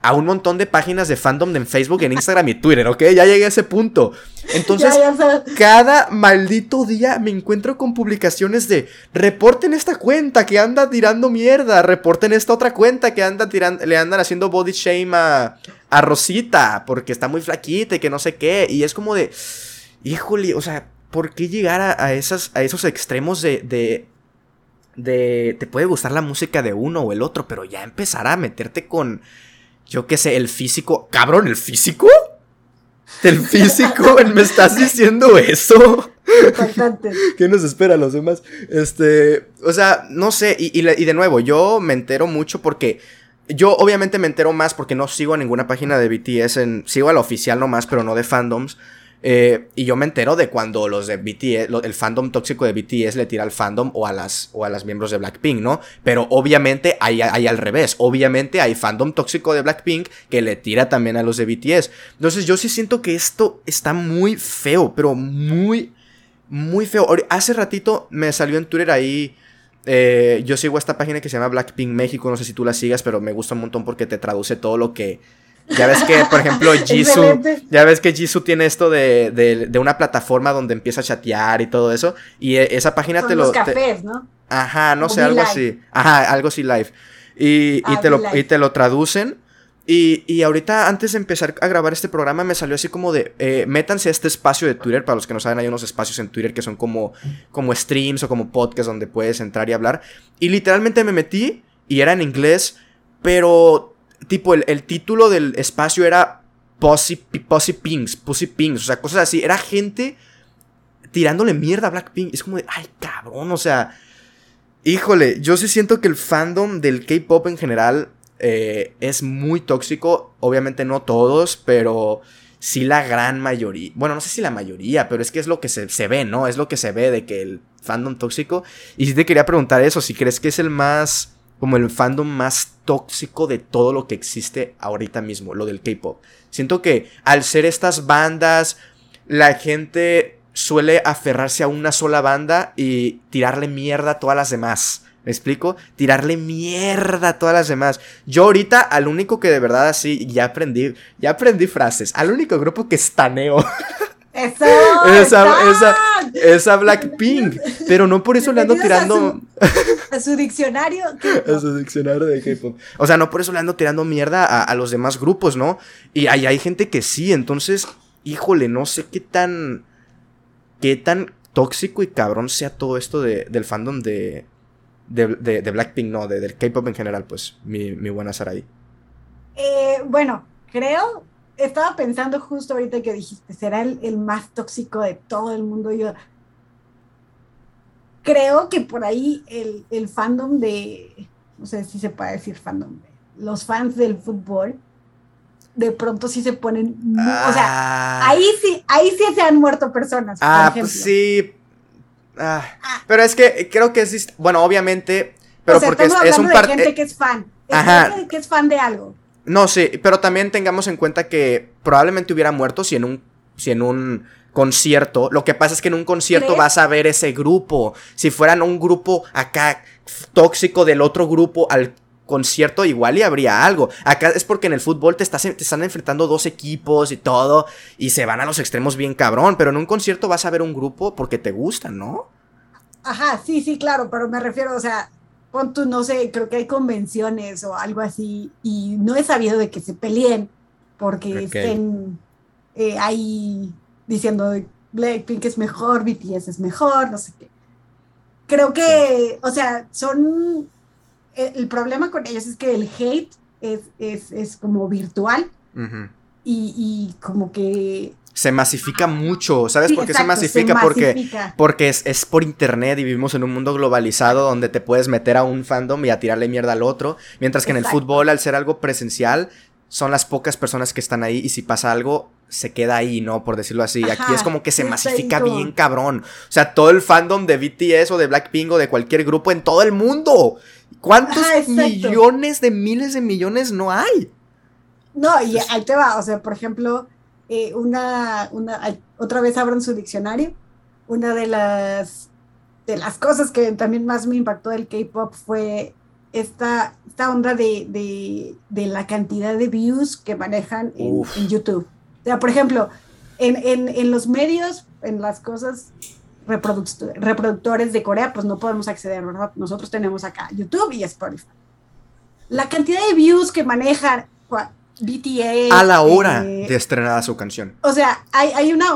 a un montón de páginas de fandom en Facebook, en Instagram y Twitter, ¿ok? Ya llegué a ese punto. Entonces, *laughs* Ya, ya sé. cada maldito día me encuentro con publicaciones de reporten esta cuenta que anda tirando mierda, reporten esta otra cuenta que anda tirando, le andan haciendo body shame a, a Rosita porque está muy flaquita y que no sé qué. Y es como de, híjole, o sea, ¿por qué llegar a, a esas, a esos extremos de, de, de, te puede gustar la música de uno o el otro, pero ya empezar a meterte con, yo qué sé, el físico, cabrón, el físico? ¿El físico? *laughs* ¿Me estás diciendo eso? *laughs* ¿Qué nos espera a los demás? Este, o sea, no sé, y, y le- y de nuevo, yo me entero mucho porque yo obviamente me entero más porque no sigo a ninguna página de BTS, en, sigo a la oficial nomás, pero no de fandoms. Eh, y yo me entero de cuando los de BTS, el fandom tóxico de BTS le tira al fandom o a las, o a las miembros de Blackpink, ¿no? Pero obviamente hay, hay al revés. Obviamente hay fandom tóxico de Blackpink que le tira también a los de BTS. Entonces yo sí siento que esto está muy feo, pero muy, muy feo. Hace ratito me salió en Twitter ahí. eh, yo sigo esta página que se llama Blackpink México. No sé si tú la sigas, pero me gusta un montón porque te traduce todo lo que. Ya ves que, por ejemplo, *laughs* Jisoo. Ya ves que Jisoo tiene esto de, de, de una plataforma donde empieza a chatear y todo eso. Y eh, esa página Son te los lo. te- cafés, ¿no? Ajá, no O sé, algo Live. así. Ajá, algo así live. Y, y Ah, te, lo, Live. y te lo traducen. Y, y ahorita, antes de empezar a grabar este programa, me salió así como de, eh, métanse a este espacio de Twitter. Para los que no saben, hay unos espacios en Twitter que son como, como streams o como podcasts donde puedes entrar y hablar. Y literalmente me metí y era en inglés, pero tipo el, el título del espacio era Pussy, Pussy Pings, Pussy o sea, cosas así. Era gente tirándole mierda a Blackpink. Es como de, ay, cabrón, o sea... Híjole, yo sí siento que el fandom del K-pop en general eh, es muy tóxico. Obviamente no todos, pero sí la gran mayoría. Bueno, no sé si la mayoría, pero es que es lo que se, se ve, ¿no? Es lo que se ve de que el fandom tóxico. Y sí te quería preguntar eso, si crees que es el más, como el fandom más tóxico de todo lo que existe ahorita mismo, lo del K-pop. Siento que al ser estas bandas, la gente suele aferrarse a una sola banda y tirarle mierda a todas las demás. ¿Me explico? Tirarle mierda a todas las demás. Yo ahorita al único que de verdad así ya aprendí, ya aprendí frases. Al único grupo que estaneo *laughs* Eso, esa, esa, esa Blackpink. Pero no por eso le ando tirando. A su, diccionario. A su diccionario de K-pop. O sea, no por eso le ando tirando mierda a, los demás grupos, ¿no? Y ahí hay gente que sí, entonces, híjole, no sé qué tan. qué tan tóxico y cabrón sea todo esto de, del fandom de, de, de, Blackpink, no, de, del K-pop en general, pues, mi, mi buena Sarai. Eh, bueno, creo estaba pensando justo ahorita que dijiste, será el, más tóxico de todo el mundo. Yo creo que por ahí el, fandom de, no sé si se puede decir fandom, los fans del fútbol, de pronto sí se ponen, o sea, ah. ahí sí, ahí sí se han muerto personas. Ah, pues sí. Ah, ah. Pero es que creo que es, bueno, obviamente, pero porque es, un par... gente que es fan, es que es fan de algo. No, sí, pero también tengamos en cuenta que probablemente hubiera muerto si en un, si en un concierto. Lo que pasa es que en un concierto vas a ver ese grupo. Si fueran un grupo acá tóxico del otro grupo al concierto, igual y habría algo. Acá es porque en el fútbol te, estás, te están enfrentando dos equipos y todo. Y se van a los extremos bien cabrón. Pero en un concierto vas a ver un grupo porque te gustan, ¿no? Ajá, sí, sí, claro, pero me refiero, o sea, pon tú, no sé, creo que hay convenciones o algo así, y no he sabido de que se peleen porque estén eh, ahí diciendo Blackpink es mejor, BTS es mejor, no sé qué. Creo que, o sea, son. El, problema con ellos es que el hate es, es, como virtual y, y como que se masifica mucho. ¿Sabes por qué se masifica? porque, porque es, por internet y vivimos en un mundo globalizado donde te puedes meter a un fandom y a tirarle mierda al otro. Mientras que en el fútbol, al ser algo presencial, son las pocas personas que están ahí y si pasa algo, se queda ahí, ¿no? Por decirlo así. Aquí es como que se masifica bien cabrón. O sea, todo el fandom de BTS o de Blackpink o de cualquier grupo en todo el mundo. ¿Cuántos millones de miles de millones no hay? No, y ahí te va. O sea, por ejemplo, eh, una, una, otra vez abran su diccionario. Una de las, de las cosas que también más me impactó del K-pop fue esta, esta onda de, la cantidad de views que manejan en, YouTube. O sea, por ejemplo, en, los medios, en las cosas reproductores de Corea, pues no podemos acceder, ¿verdad? Nosotros tenemos acá YouTube y Spotify. La cantidad de views que manejan BTS. A la hora eh, de estrenar su canción. O sea, hay, hay una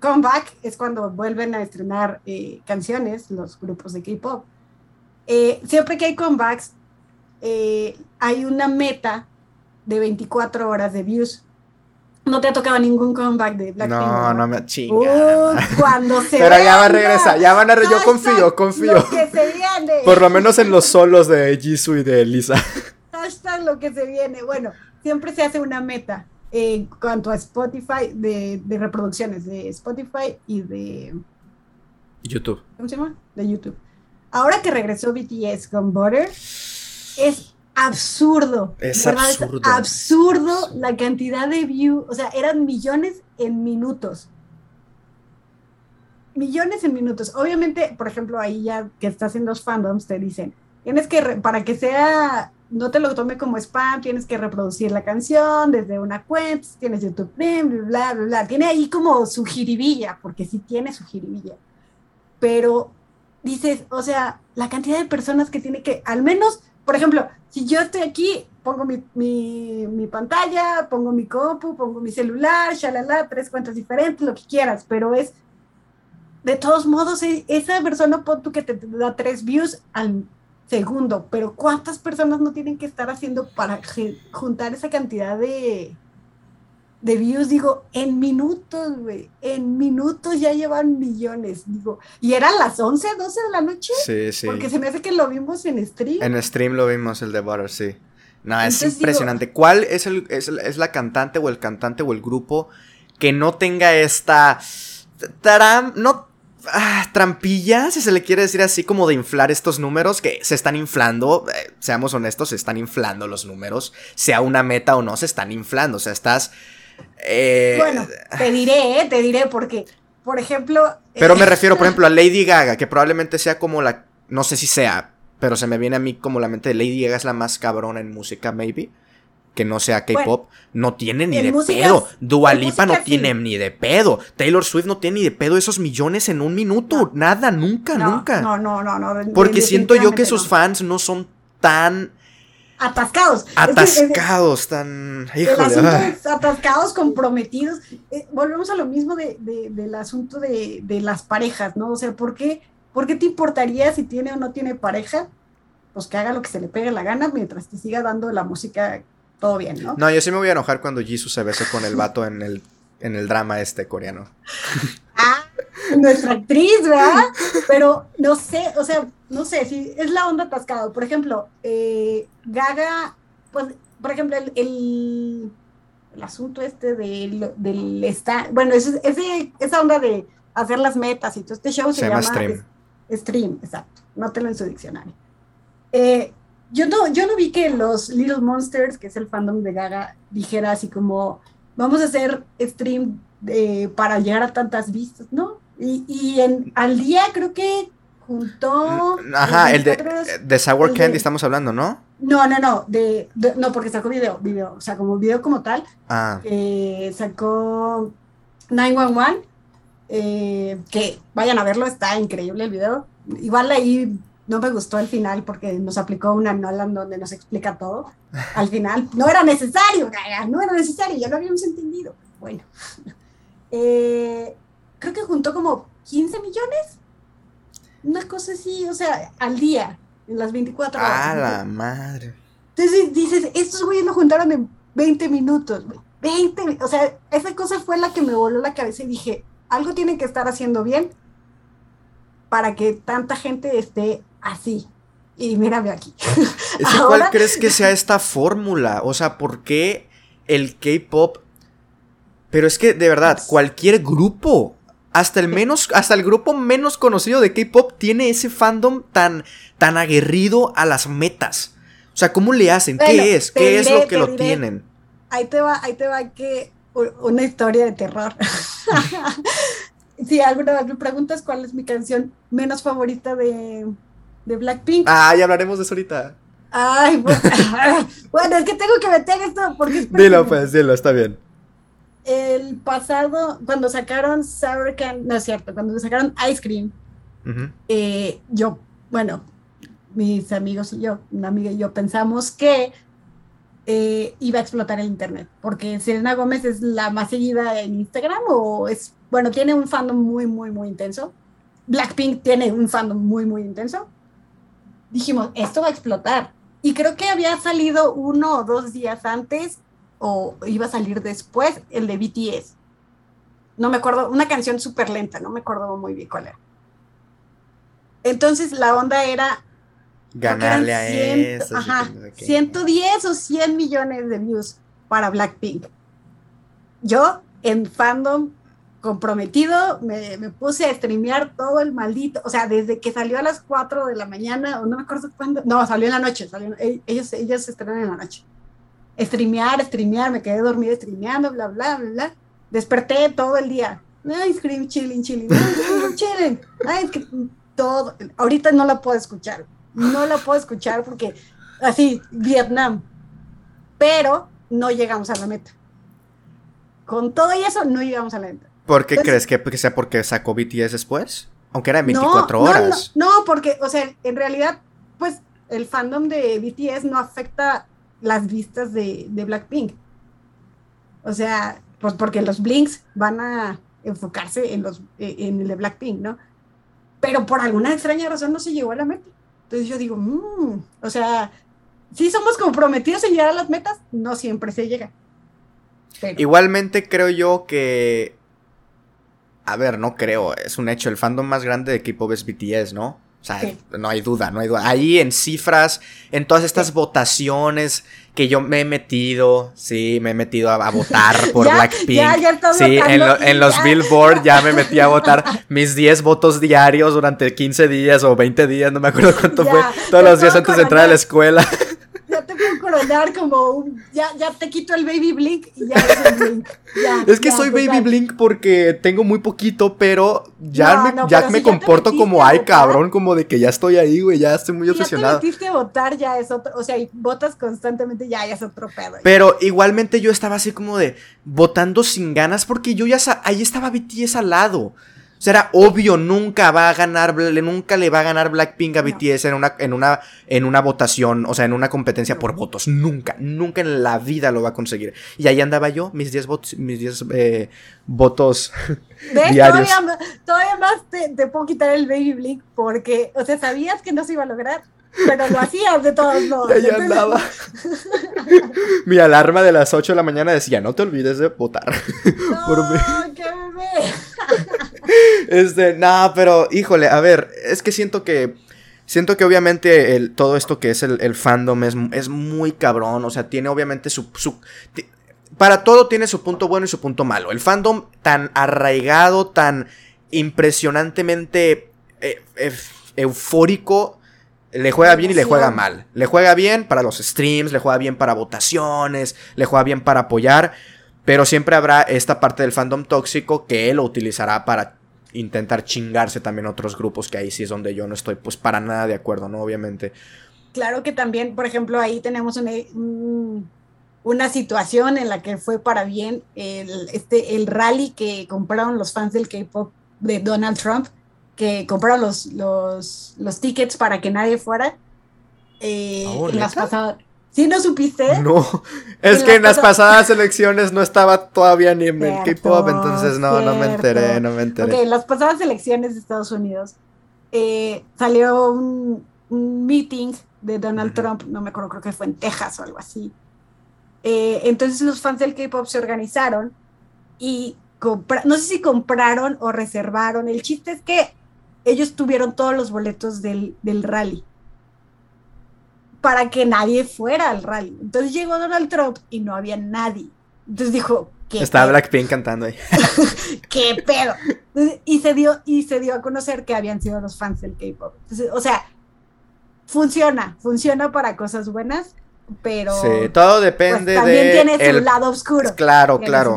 comeback, es cuando vuelven a estrenar eh, canciones, los grupos de K-pop. Eh, siempre que hay comebacks, hay una meta de 24 horas de views. No te ha tocado ningún comeback de Blackpink. No, no me chinga. cuando *laughs* se Pero ya va a regresar, ya van a yo confío, confío. Lo que se viene. Por lo menos en los solos de Jisoo y de Lisa. Hashtag lo que se viene. Bueno, siempre se hace una meta en cuanto a Spotify, de, reproducciones de Spotify y de YouTube. ¿Cómo se llama? De YouTube. Ahora que regresó BTS con Butter, es absurdo. Es absurdo. Es absurdo la cantidad de views. O sea, eran millones en minutos. Millones en minutos. Obviamente, por ejemplo, ahí ya que estás en los fandoms, te dicen, tienes que, para que sea no te lo tome como spam, tienes que reproducir la canción desde una cuenta, tienes YouTube bla, bla, bla, bla. Tiene ahí como su jiribilla, porque sí tiene su jiribilla. Pero dices, o sea, la cantidad de personas que tiene que, al menos, por ejemplo, si yo estoy aquí, pongo mi, mi, pantalla, pongo mi compu, pongo mi celular, shalala, tres cuentas diferentes, lo que quieras, pero es, de todos modos, e, esa persona, pon tú que te da tres views al segundo, pero ¿cuántas personas no tienen que estar haciendo para juntar esa cantidad de, de views? Digo, en minutos, güey, en minutos ya llevan millones, digo, y eran las 11, 12 de la noche. Sí, sí. Porque se me hace que lo vimos en stream. En stream lo vimos, el de Butter, sí. No, es impresionante. ¿Cuál es, el, es, es la cantante o el cantante o el grupo que no tenga esta... no ah, trampilla, si se le quiere decir así, como de inflar estos números que se están inflando. Eh, seamos honestos, se están inflando los números. Sea una meta o no, se están inflando. O sea, estás. Eh, bueno, te diré, eh, te diré, porque, por ejemplo. Pero me refiero, por *laughs* ejemplo, a Lady Gaga, que probablemente sea como la. No sé si sea, pero se me viene a mí como la mente de Lady Gaga es la más cabrona en música, maybe. Que no sea K-pop, no tiene ni de pedo. Dua Lipa no tiene ni de pedo. Taylor Swift no tiene ni de pedo esos millones en un minuto. Nada, nunca, nunca. No, no, no, no. Porque siento yo que sus fans no son tan atascados. Atascados, tan. Híjole, atascados, comprometidos. Eh, volvemos a lo mismo de, del asunto de, las parejas, ¿no? O sea, ¿por qué, ¿por qué te importaría si tiene o no tiene pareja? Pues que haga lo que se le pegue la gana mientras te siga dando la música todo bien, ¿no? No, yo sí me voy a enojar cuando Jisoo se bese con el vato en el, en el drama este coreano. Ah, nuestra actriz, ¿verdad? Pero no sé, o sea, no sé, si es la onda atascado. Por ejemplo, eh, Gaga, pues, por ejemplo, el, el, asunto este del, del está, bueno, es, esa onda de hacer las metas y todo este show se, llama, Stream. stream, exacto. Nótelo en su diccionario. Eh, yo no, yo no vi que los Little Monsters, que es el fandom de Gaga, dijera así como, vamos a hacer stream para llegar a tantas vistas, ¿no? Y, y en, al día creo que juntó... Ajá, el de, de Sour Candy estamos hablando, ¿no? No, no, no, de, no, porque sacó video, video, o sea, como video como tal, ah. eh, sacó 911, eh, que vayan a verlo, está increíble el video. Igual ahí no me gustó el final porque nos aplicó una Nolan donde nos explica todo. Al final no era necesario, no era necesario, ya lo habíamos entendido. Bueno, *laughs* eh, creo que juntó como 15 millones, una cosa así, o sea, al día, en las 24 horas. ¡A la madre! Entonces dices, estos güeyes lo juntaron en 20 minutos, 20, o sea, esa cosa fue la que me voló la cabeza y dije, algo tienen que estar haciendo bien para que tanta gente esté así. Y mírame aquí. *laughs* ¿Cuál crees que sea esta fórmula? O sea, ¿por qué el K-pop? Pero es que, de verdad, pues cualquier grupo, hasta el menos, hasta el grupo menos conocido de K-pop tiene ese fandom tan, tan aguerrido a las metas. O sea, ¿cómo le hacen? ¿Qué es? ¿Qué es lo que lo tienen? Ahí te va, ahí te va que una historia de terror. *laughs* *laughs* si alguna vez me preguntas cuál es mi canción menos favorita de, de Blackpink. Ah, ya hablaremos de eso ahorita. Ay, *laughs* *laughs* bueno, es que tengo que meter esto porque Dilo, pues, dilo, está bien. El pasado, cuando sacaron Sour Candy, no es cierto, cuando sacaron Ice Cream, eh, yo, bueno, mis amigos y yo, una amiga y yo pensamos que eh, iba a explotar el internet, porque Selena Gómez es la más seguida en Instagram o es, bueno, tiene un fandom muy, muy, muy intenso. Blackpink tiene un fandom muy, muy intenso dijimos, esto va a explotar. Y creo que había salido uno o dos días antes, o iba a salir después, el de BTS. No me acuerdo, una canción súper lenta, no me acuerdo muy bien cuál era. Entonces la onda era... Ganarle a eso. Ajá, 110 o 100 millones de views para Blackpink. Yo en fandom comprometido, me, puse a streamear todo el maldito, o sea, desde que salió a las 4 de la mañana, o no me acuerdo cuándo, no, salió en la noche, salió, ellos, ellos se estrenan en la noche. Streamear, streamear, me quedé dormida streameando, bla, bla, bla, bla. Desperté todo el día. Ay, scream, chilling, chilling, chilling. Ay, todo, ahorita no la puedo escuchar, no la puedo escuchar porque así, Vietnam. Pero no llegamos a la meta. Con todo y eso, no llegamos a la meta. ¿Por qué crees que, sea porque sacó BTS después? Aunque era en 24 horas. No, porque, o sea, en realidad, pues el fandom de BTS no afecta las vistas de, Blackpink. O sea, pues porque los Blinks van a enfocarse en, los, en el de Blackpink, ¿no? Pero por alguna extraña razón no se llegó a la meta. Entonces yo digo, mmm, o sea, si somos comprometidos en llegar a las metas, no siempre se llega. Igualmente creo yo que a ver, no creo, es un hecho. El fandom más grande de K-pop es BTS, ¿no? O sea, no hay duda, no hay duda. Ahí en cifras, en todas estas votaciones que yo me he metido, sí, me he metido a, votar *laughs* por Blackpink. sí, en, los Billboard ya me metí a votar *laughs* mis 10 votos diarios durante 15 días o 20 días, no me acuerdo cuánto fue, todos los días antes de entrar a la escuela. *laughs* ya te puedo coronar como un, ya, ya te quito el baby blink y ya es blink. es que soy baby blink porque tengo muy poquito, pero ya me, ya me comporto como, ay cabrón, como de que ya estoy ahí, güey, ya estoy muy obsesionado. Ya te metiste a votar, ya es otro, o sea, y votas constantemente, ya, ya es otro pedo. Pero igualmente yo estaba así como de votando sin ganas porque yo ya, ahí estaba BTS al lado. O sea, era obvio, nunca va a ganar, nunca le va a ganar Blackpink a BTS en una, en una, en una votación, o sea, en una competencia por votos. Nunca, nunca en la vida lo va a conseguir. Y ahí andaba yo, mis 10 votos, mis 10 eh, votos *laughs* diarios. Todavía, más te, puedo quitar el Baby Blink porque, o sea, sabías que no se iba a lograr. Pero lo hacías de todos *laughs* modos. Ahí andaba. *laughs* Mi alarma de las 8 de la mañana decía, no te olvides de votar. No, qué bebé. Este, no, pero híjole, a ver, es que siento que. Siento que obviamente todo esto que es el, fandom es, es, muy cabrón. O sea, tiene obviamente su, Para todo tiene su punto bueno y su punto malo. El fandom tan arraigado, tan impresionantemente eh, eufórico, le juega bien y le juega mal. Le juega bien para los streams, le juega bien para votaciones, le juega bien para apoyar. Pero siempre habrá esta parte del fandom tóxico que él lo utilizará para intentar chingarse también otros grupos, que ahí sí es donde yo no estoy pues para nada de acuerdo, ¿no? Obviamente. Claro que también, por ejemplo, ahí tenemos una, una situación en la que fue para bien el, este, el rally que compraron los fans del K-Pop de Donald Trump, que compraron los, los, los tickets para que nadie fuera. Eh, oh, en las pasadas ¿Sí no supiste? No, es que en las pasadas elecciones no estaba todavía ni en el K-pop, entonces no, no me enteré, no me enteré. Ok, en las pasadas elecciones de Estados Unidos eh, salió un, meeting de Donald Trump, no me acuerdo, creo que fue en Texas o algo así. Eh, entonces los fans del K-pop se organizaron y no sé si compraron o reservaron. El chiste es que ellos tuvieron todos los boletos del, del rally para que nadie fuera al rally. Entonces llegó Donald Trump y no había nadie. Entonces dijo, ¿qué Estaba Blackpink cantando ahí. *laughs* ¿Qué pedo? y se dio y se dio a conocer que habían sido los fans del K-pop. O sea, funciona, funciona para cosas buenas, pero sí, todo depende pues, también tiene su lado oscuro. Claro, claro.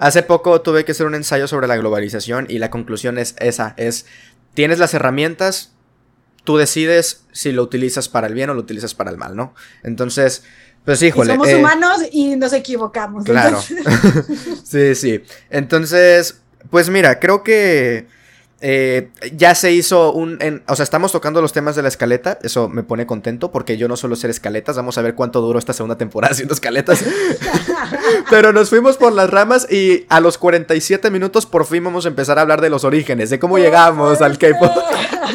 Hace poco tuve que hacer un ensayo sobre la globalización y la conclusión es esa, es tienes las herramientas, tú decides si lo utilizas para el bien o lo utilizas para el mal, ¿no? Entonces, pues híjole. somos eh, humanos y nos equivocamos. Claro. *laughs* sí, sí. Entonces, pues mira, creo que eh, ya se hizo un... o sea, estamos tocando los temas de la escaleta. Eso me pone contento porque yo no suelo hacer escaletas. Vamos a ver cuánto duró esta segunda temporada *laughs* haciendo escaletas. *laughs* Pero nos fuimos por las ramas y a los 47 minutos por fin vamos a empezar a hablar de los orígenes, de cómo llegamos al K-pop.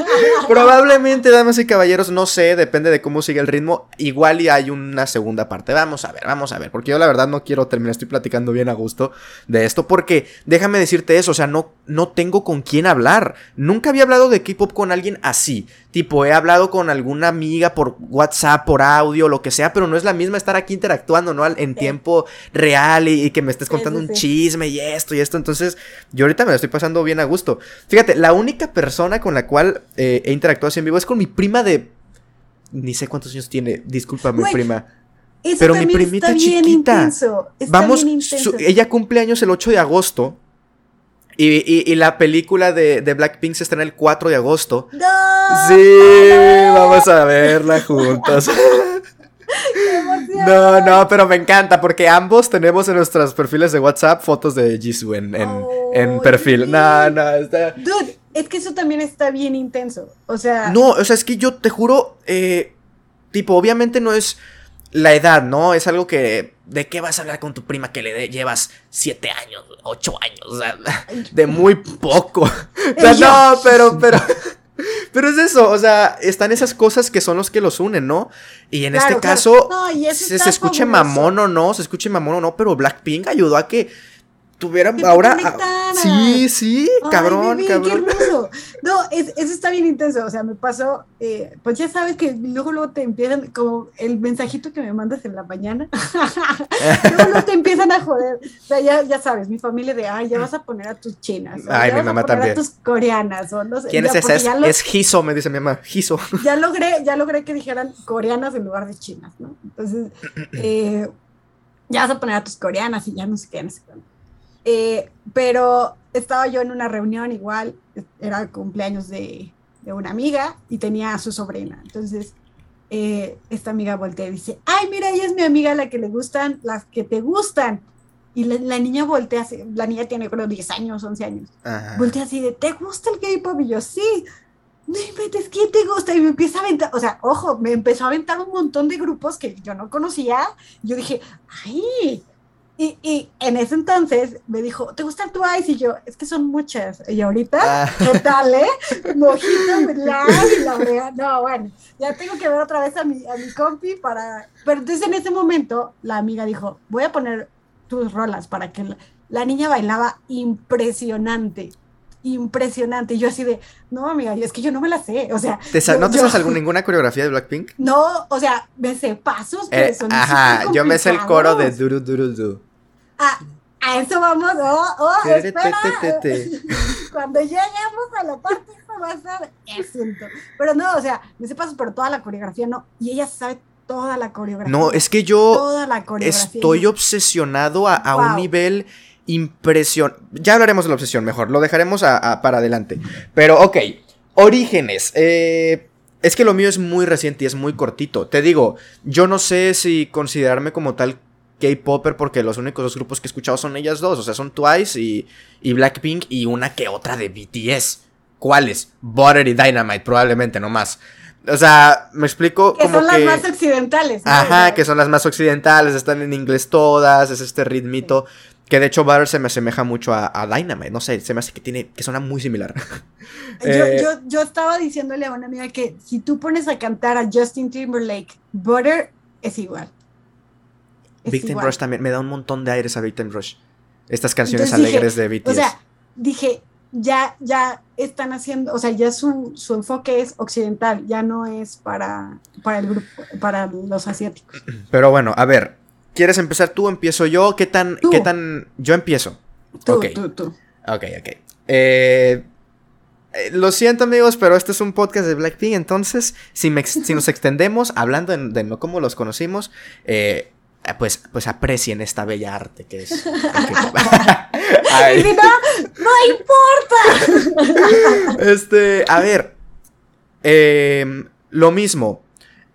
*laughs* Probablemente, damas y caballeros, no sé, depende de cómo sigue el ritmo. Igual y hay una segunda parte. Vamos a ver, vamos a ver. Porque yo la verdad no quiero terminar, estoy platicando bien a gusto de esto. Porque déjame decirte eso, o sea, no, no tengo con quién hablar. Nunca había hablado de K-pop con alguien así. Tipo, he hablado con alguna amiga por WhatsApp, por audio, lo que sea, pero no es la misma estar aquí interactuando, ¿no? En tiempo real y, que me estés contando un chisme y esto y esto. Entonces, yo ahorita me lo estoy pasando bien a gusto. Fíjate, la única persona con la cual eh, he interactuado así en vivo es con mi prima de. Ni sé cuántos años tiene, discúlpame, prima. pero mi primita chiquita. Vamos, ella cumple años el 8 de agosto. Y, la película de, de, Blackpink se estrena el 4 de agosto. ¡No! Sí, vamos a verla juntos. *laughs* no, no, pero me encanta porque ambos tenemos en nuestros perfiles de WhatsApp fotos de Jisoo en, en, perfil. No, no, está... Dude, es que eso también está bien intenso. O sea. No, o sea, es que yo te juro, eh, tipo, obviamente no es la edad, ¿no? Es algo que. ¿De qué vas a hablar con tu prima que le llevas siete años, ocho años? O sea, de muy poco. *laughs* O sea, no, pero, pero. *laughs* Pero es eso, o sea, están esas cosas que son los que los unen, ¿no? Y en este caso, se, se escuche mamón o no, se escuche mamón o no, pero Blackpink ayudó a que tuvieran ahora Sí, sí, cabrón, cabrón. Qué hermoso. *laughs* No, es, eso está bien intenso. O sea, me pasó, eh, pues ya sabes que luego, luego te empiezan, como el mensajito que me mandas en la mañana, *laughs* luego, luego te empiezan a joder. O sea, ya, ya sabes, mi familia de, ay, ya vas a poner a tus chinas. o Ay, ya mi vas mamá a poner también. A tus coreanas, o no sé. ¿Quién ya, es esa? Es, lo- es me dice mi mamá. Giso. *laughs* ya logré, ya logré que dijeran coreanas en lugar de chinas, ¿no? Entonces, eh, ya vas a poner a tus coreanas y ya no sé qué, no sé cuándo. Eh, pero estaba yo en una reunión igual, era el cumpleaños de, de una amiga y tenía a su sobrina. Entonces, eh, esta amiga voltea y dice, ay, mira, ella es mi amiga, la que le gustan, las que te gustan. Y la, la niña voltea, la niña tiene creo 10 años, 11 años. Ajá. Voltea así de, ¿te gusta el K-pop? Y yo, sí. No inventes, ¿quién te gusta? Y me empieza a aventar, o sea, ojo, me empezó a aventar un montón de grupos que yo no conocía. Yo dije, ¡ay! Y, y en ese entonces me dijo, ¿te gusta Twice? Y yo, es que son muchas. Y ahorita, Ah. ¿qué tal, eh? *laughs* Mojito, la y la brea. No, bueno, ya tengo que ver otra vez a mi, a mi compi para... Pero entonces en ese momento la amiga dijo, voy a poner tus rolas para que la, la niña bailaba impresionante, impresionante. Y yo así de, no, amiga, y es que yo no me la sé, o sea... ¿Te sa- yo- ¿No te yo- sabes ninguna coreografía de Blackpink? No, o sea, me sé pasos, pero Eh, son ajá, yo me sé el coro de duru duru du. Ah, a eso vamos, oh, oh, espera. *laughs* Cuando lleguemos a la parte esa va a ser asunto. Pero no, o sea, me sé pasos, pero toda la coreografía no. Y ella sabe toda la coreografía. No, es que yo toda la estoy obsesionado a, a un nivel impresionante. Ya hablaremos de la obsesión mejor, lo dejaremos a- a- para adelante. Pero, ok, orígenes. Eh, es que lo mío es muy reciente y es muy cortito. Te digo, yo no sé si considerarme como tal K-Popper porque los únicos dos grupos que he escuchado son ellas dos. O sea, son Twice y, y Blackpink y una que otra de BTS. ¿Cuáles? Butter y Dynamite, probablemente, no más. O sea, me explico Que como son que... las más occidentales. ¿no? Ajá, que son las más occidentales, están en inglés todas, es este ritmito. Que de hecho Butter se me asemeja mucho a, a Dynamite, no sé, se me hace que tiene, que suena muy similar. *laughs* Yo, Eh, yo, yo estaba diciéndole a una amiga que si tú pones a cantar a Justin Timberlake, Butter es igual. Victim igual. Rush también, me da un montón de aires a Victim Rush. Estas canciones Entonces dije, alegres de BTS. O sea, dije, ya, ya están haciendo, o sea, ya su, su enfoque es occidental, ya no es para, para el grupo, para los asiáticos. Pero bueno, a ver, ¿quieres empezar tú? ¿Empiezo yo? ¿Qué tan, Tú. qué tan... Yo empiezo. Tú, Ok. tú, tú. Ok, ok. Eh, eh, lo siento amigos, pero este es un podcast de Blackpink, entonces si, me si nos *laughs* extendemos hablando de no cómo los conocimos, eh, pues, pues aprecien esta bella arte que es... *laughs* no, no importa. *laughs* este, a ver, eh, lo mismo.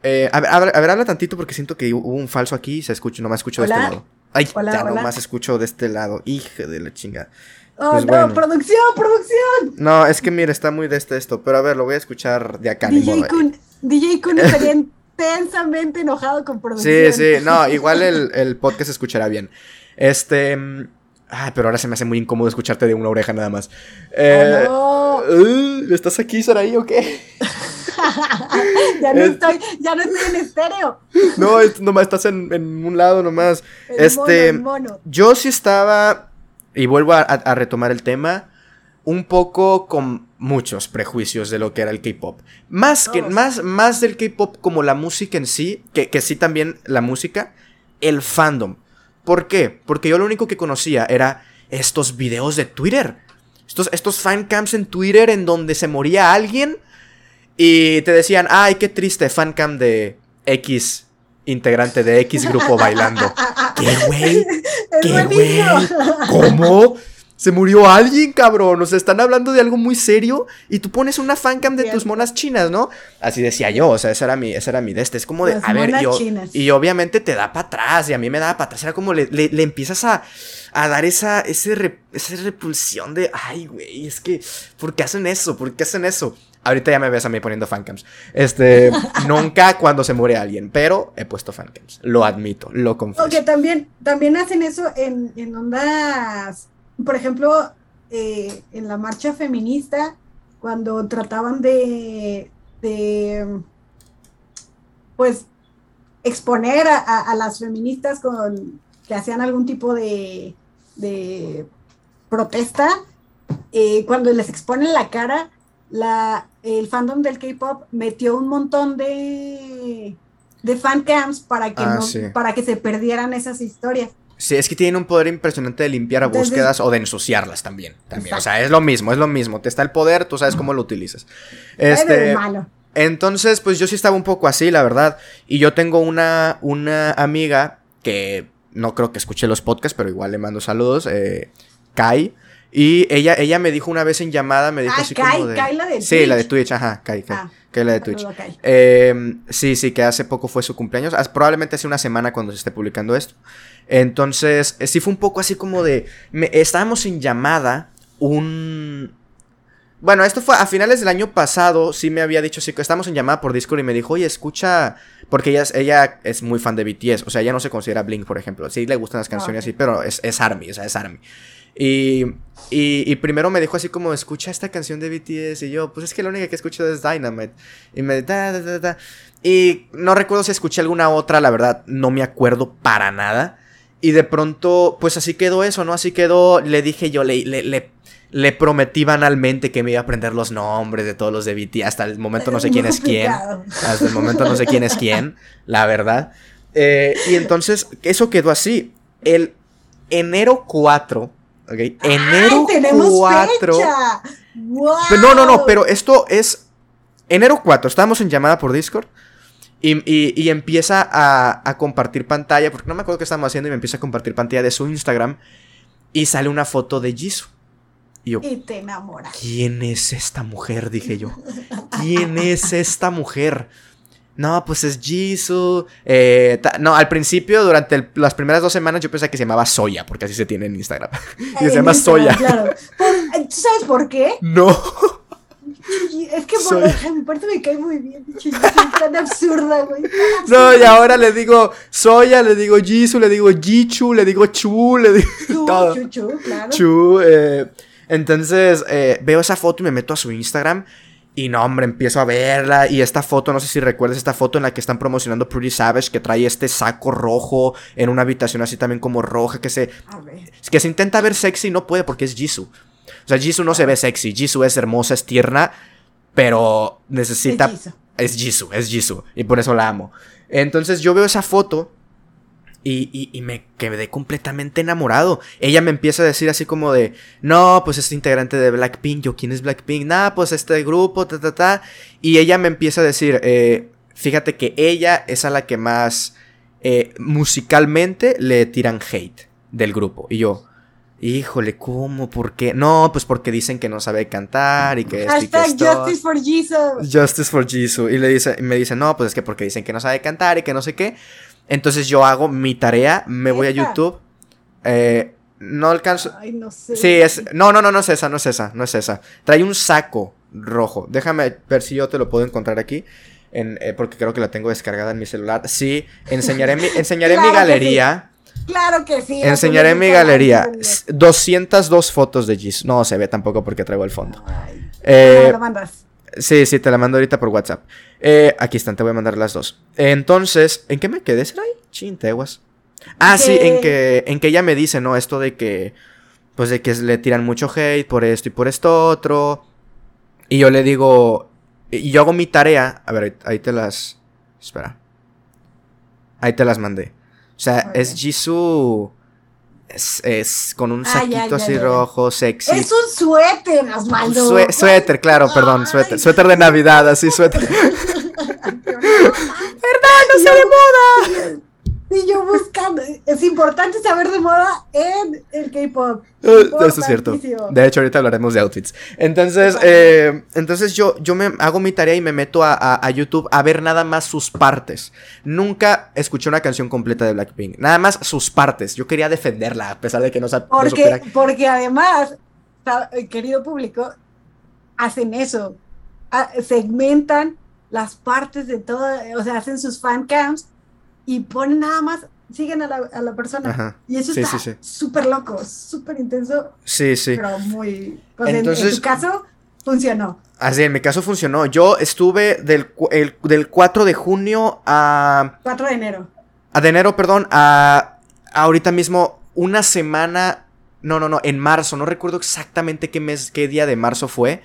Eh, a, ver, a ver, a ver, habla tantito porque siento que hubo un falso aquí y se escucha, nomás escucho de Hola. este lado. Ay, Hola, ya hola. nomás escucho de este lado. Hija de la chinga. Oh, Pues no, bueno. producción, producción. No, es que mira, está muy de este esto, pero a ver, lo voy a escuchar de acá. DJ modo. Kun, DJ Kun estaría intensamente enojado con Sí, producción. sí, no, igual el, el podcast se escuchará bien. Este. mm, Ay, pero ahora se me hace muy incómodo escucharte de una oreja nada más. Eh, Oh, uh, ¿Estás aquí, Saraí, o qué? *laughs* ya no Es- estoy, ya no estoy en estéreo. No, es- nomás estás en, en un lado nomás. El Este- mono, el mono. Yo sí estaba, y vuelvo a, a- a retomar el tema, un poco con muchos prejuicios de lo que era el K-pop. Más, que, más, más del K-pop como la música en sí, que, que sí también la música, el fandom. ¿Por qué? Porque yo lo único que conocía era estos videos de Twitter. Estos, estos fancams en Twitter en donde se moría alguien y te decían, ay, qué triste, fancam de X integrante de X grupo bailando. *laughs* ¿Qué, güey? ¿Qué, buenísimo. ¿Cómo? Se murió alguien, cabrón. O sea, están hablando de algo muy serio y tú pones una fancam de tus monas chinas, ¿no? Así decía yo, o sea, esa era mi, esa era mi de este. Es como de, Las a ver, yo, y obviamente te da para atrás y a mí me daba para atrás. Era como le, le- le empiezas a, a dar esa, ese re- esa repulsión de, ay, güey, es que, ¿por qué hacen eso? ¿Por qué hacen eso? Ahorita ya me ves a mí poniendo fancams. Este, *laughs* nunca cuando se muere alguien, pero he puesto fancams. Lo admito, lo confieso. Ok, también, también hacen eso en, en ondas, por ejemplo, eh, en la marcha feminista, cuando trataban de, de pues, exponer a, a- a las feministas con que hacían algún tipo de, de protesta, eh, cuando les exponen la cara, la, el fandom del K-pop metió un montón de, de fan camps para que, Ah, no, sí. para que se perdieran esas historias. Sí, es que tienen un poder impresionante de limpiar búsquedas o de ensuciarlas también. también. O sea, es lo mismo, es lo mismo. Te está el poder, tú sabes cómo lo utilizas. Este, pero malo. entonces, pues yo sí estaba un poco así, la verdad. Y yo tengo una, una amiga que no creo que escuche los podcasts, pero igual le mando saludos, eh, Kai. Y ella, ella me dijo una vez en llamada, me dijo Ah, así Kai, como de... Kai, la de Sí, la de Twitch. Twitch, ajá, Kai, Kai. Ah, Kai, la de Twitch. Kai. Eh, sí, sí, que hace poco fue su cumpleaños. Probablemente hace una semana cuando se esté publicando esto. Entonces, eh, sí fue un poco así como de. me- estábamos en llamada. Un. Bueno, esto fue a finales del año pasado. Sí me había dicho, sí, que estábamos en llamada por Discord y me dijo, oye, escucha. Porque ella, es- ella es muy fan de BTS. O sea, ella no se considera Blink, por ejemplo. Sí le gustan las canciones ok. así, pero es, es Army, o sea, es Army. Y, y, y primero me dijo así como, escucha esta canción de BTS. Y yo, pues es que la única que escucho es Dynamite. Y me da, da, da. Y no recuerdo si escuché alguna otra, la verdad, no me acuerdo para nada. Y de pronto, pues así quedó eso, ¿no? Así quedó, le dije yo, le, le, le, le prometí banalmente que me iba a aprender los nombres de todos los de BTS. Hasta el momento no sé quién es *laughs* quién. Hasta el momento no sé quién es quién, la verdad. Eh, y entonces, eso quedó así. El enero 4, ¿ok? Enero ¡Ay, tenemos 4. fecha! ¡Wow! Pero no, no, no, pero esto es enero 4. Estábamos en llamada por Discord. Y, y- y empieza a, a compartir pantalla, porque no me acuerdo qué estábamos haciendo, y me empieza a compartir pantalla de su Instagram. Y sale una foto de Jisoo. Y yo, Y te enamoras. ¿quién es esta mujer? Dije yo. ¿Quién es esta mujer? No, pues es Jisoo. eh, no, al principio, durante el- las primeras dos semanas, yo pensé que se llamaba Soya, porque así se tiene en Instagram. *laughs* y se llama Instagram, Soya. Claro. ¿Tú sabes por qué? No. Es que por mi parte me cae muy bien. Jisoo, Es tan absurda, güey. *laughs* No, y ahora le digo Soya, le digo Jisoo, le digo Jichu, le digo Chu, le digo *laughs* Chu, todo. chu, chu, claro. Chu. eh, entonces eh, veo esa foto y me meto a su Instagram. Y no, hombre, empiezo a verla. Y esta foto, no sé si recuerdas esta foto en la que están promocionando Pretty Savage, que trae este saco rojo en una habitación así también como roja, que se, A ver. que se intenta ver sexy y no puede porque es Jisoo. O sea, Jisoo no se ve sexy, Jisoo es hermosa, es tierna, pero necesita... Es Jisoo. Es Jisoo. Y por eso la amo. Entonces yo veo esa foto y, y- y me quedé completamente enamorado. Ella me empieza a decir así como de, no, pues este integrante de Blackpink, yo, ¿quién es Blackpink? Nah, pues este grupo, ta, ta, ta. Y ella me empieza a decir, eh, fíjate que ella es a la que más eh, musicalmente le tiran hate del grupo. Y yo, híjole, ¿cómo? ¿Por qué? No, pues porque dicen que no sabe cantar y que Hashtag. Justice for Jesus. Justice for Jisoo. Y le dice, y me dice, no, pues es que porque dicen que no sabe cantar y que no sé qué. Entonces yo hago mi tarea, me voy a. YouTube. eh, no alcanzo. Ay, no sé. Sí, es. No, no, no, no es esa, no es esa, no es esa. Trae un saco rojo. Déjame ver si yo te lo puedo encontrar aquí. En, eh, porque creo que la tengo descargada en mi celular. Sí, enseñaré mi, enseñaré mi Claro galería. Claro que sí. Enseñaré mi Ay, galería. ay, S- 202 fotos de Jisoo. No se ve tampoco porque traigo el fondo. ay. Eh, lo mandas. Sí, sí, te la mando ahorita por WhatsApp. Eh, aquí están, te voy a mandar las dos. Entonces, ¿en qué me quedé? ¿Será ahí? Chinteguas. Ah, sí, en que, en que ella me dice, ¿no? Esto de que, pues de que le tiran mucho hate por esto y por esto otro. Y yo le digo, y yo hago mi tarea. A ver, ahí, ahí te las... Espera. Ahí te las mandé. O sea, es. Jisoo... Es, es con un Ah, ya, saquito ya, así ya, rojo, sexy. Es un suéter, Osvaldo. Sue- suéter, claro, perdón, suéter. Suéter de Navidad, así, suéter. *laughs* *laughs* no sé de moda. Y yo buscando. Es importante saber de moda en el K-pop. Eh, Eso es cierto. De hecho, ahorita hablaremos de outfits. Entonces, eh, entonces yo, yo me hago mi tarea y me meto a, a- a YouTube a ver nada más sus partes. Nunca escuché una canción completa de Blackpink. Nada más sus partes. Yo quería defenderla, a pesar de que no, sa- no Porque, porque además, eh, querido público, hacen eso. Ah, segmentan las partes de todo, o sea, hacen sus fan cams y ponen nada más, siguen a la, a la persona. Ajá. Y eso Sí, está sí, sí. súper loco, súper intenso, Sí, sí. pero muy... pues, en- en, Entonces- tu caso, funcionó. Así, en mi caso funcionó. Yo estuve del, el- del 4 de junio a 4 de enero. A de enero, perdón, a, a ahorita mismo una semana No, no, no, en marzo, no recuerdo exactamente qué mes, qué día de marzo fue.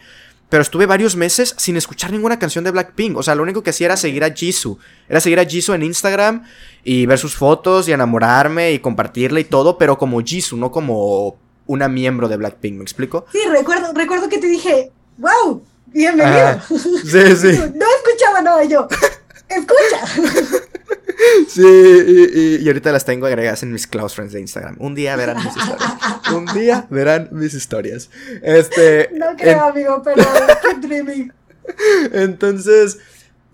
Pero estuve varios meses sin escuchar ninguna canción de Blackpink. O sea, lo único que hacía era seguir a Jisoo. Era seguir a Jisoo en Instagram y ver sus fotos y enamorarme y compartirle y todo, pero como Jisoo, no como una miembro de Blackpink, ¿me explico? Sí, recuerdo, recuerdo que te dije, wow, bienvenido. sí, sí. *laughs* No escuchaba nada yo. *laughs* Escucha. Sí, y, y, ahorita las tengo agregadas en mis close friends de Instagram. Un día verán mis historias. *laughs* Un día verán mis historias. Este. No creo, amigo, pero keep dreaming. *laughs* Entonces,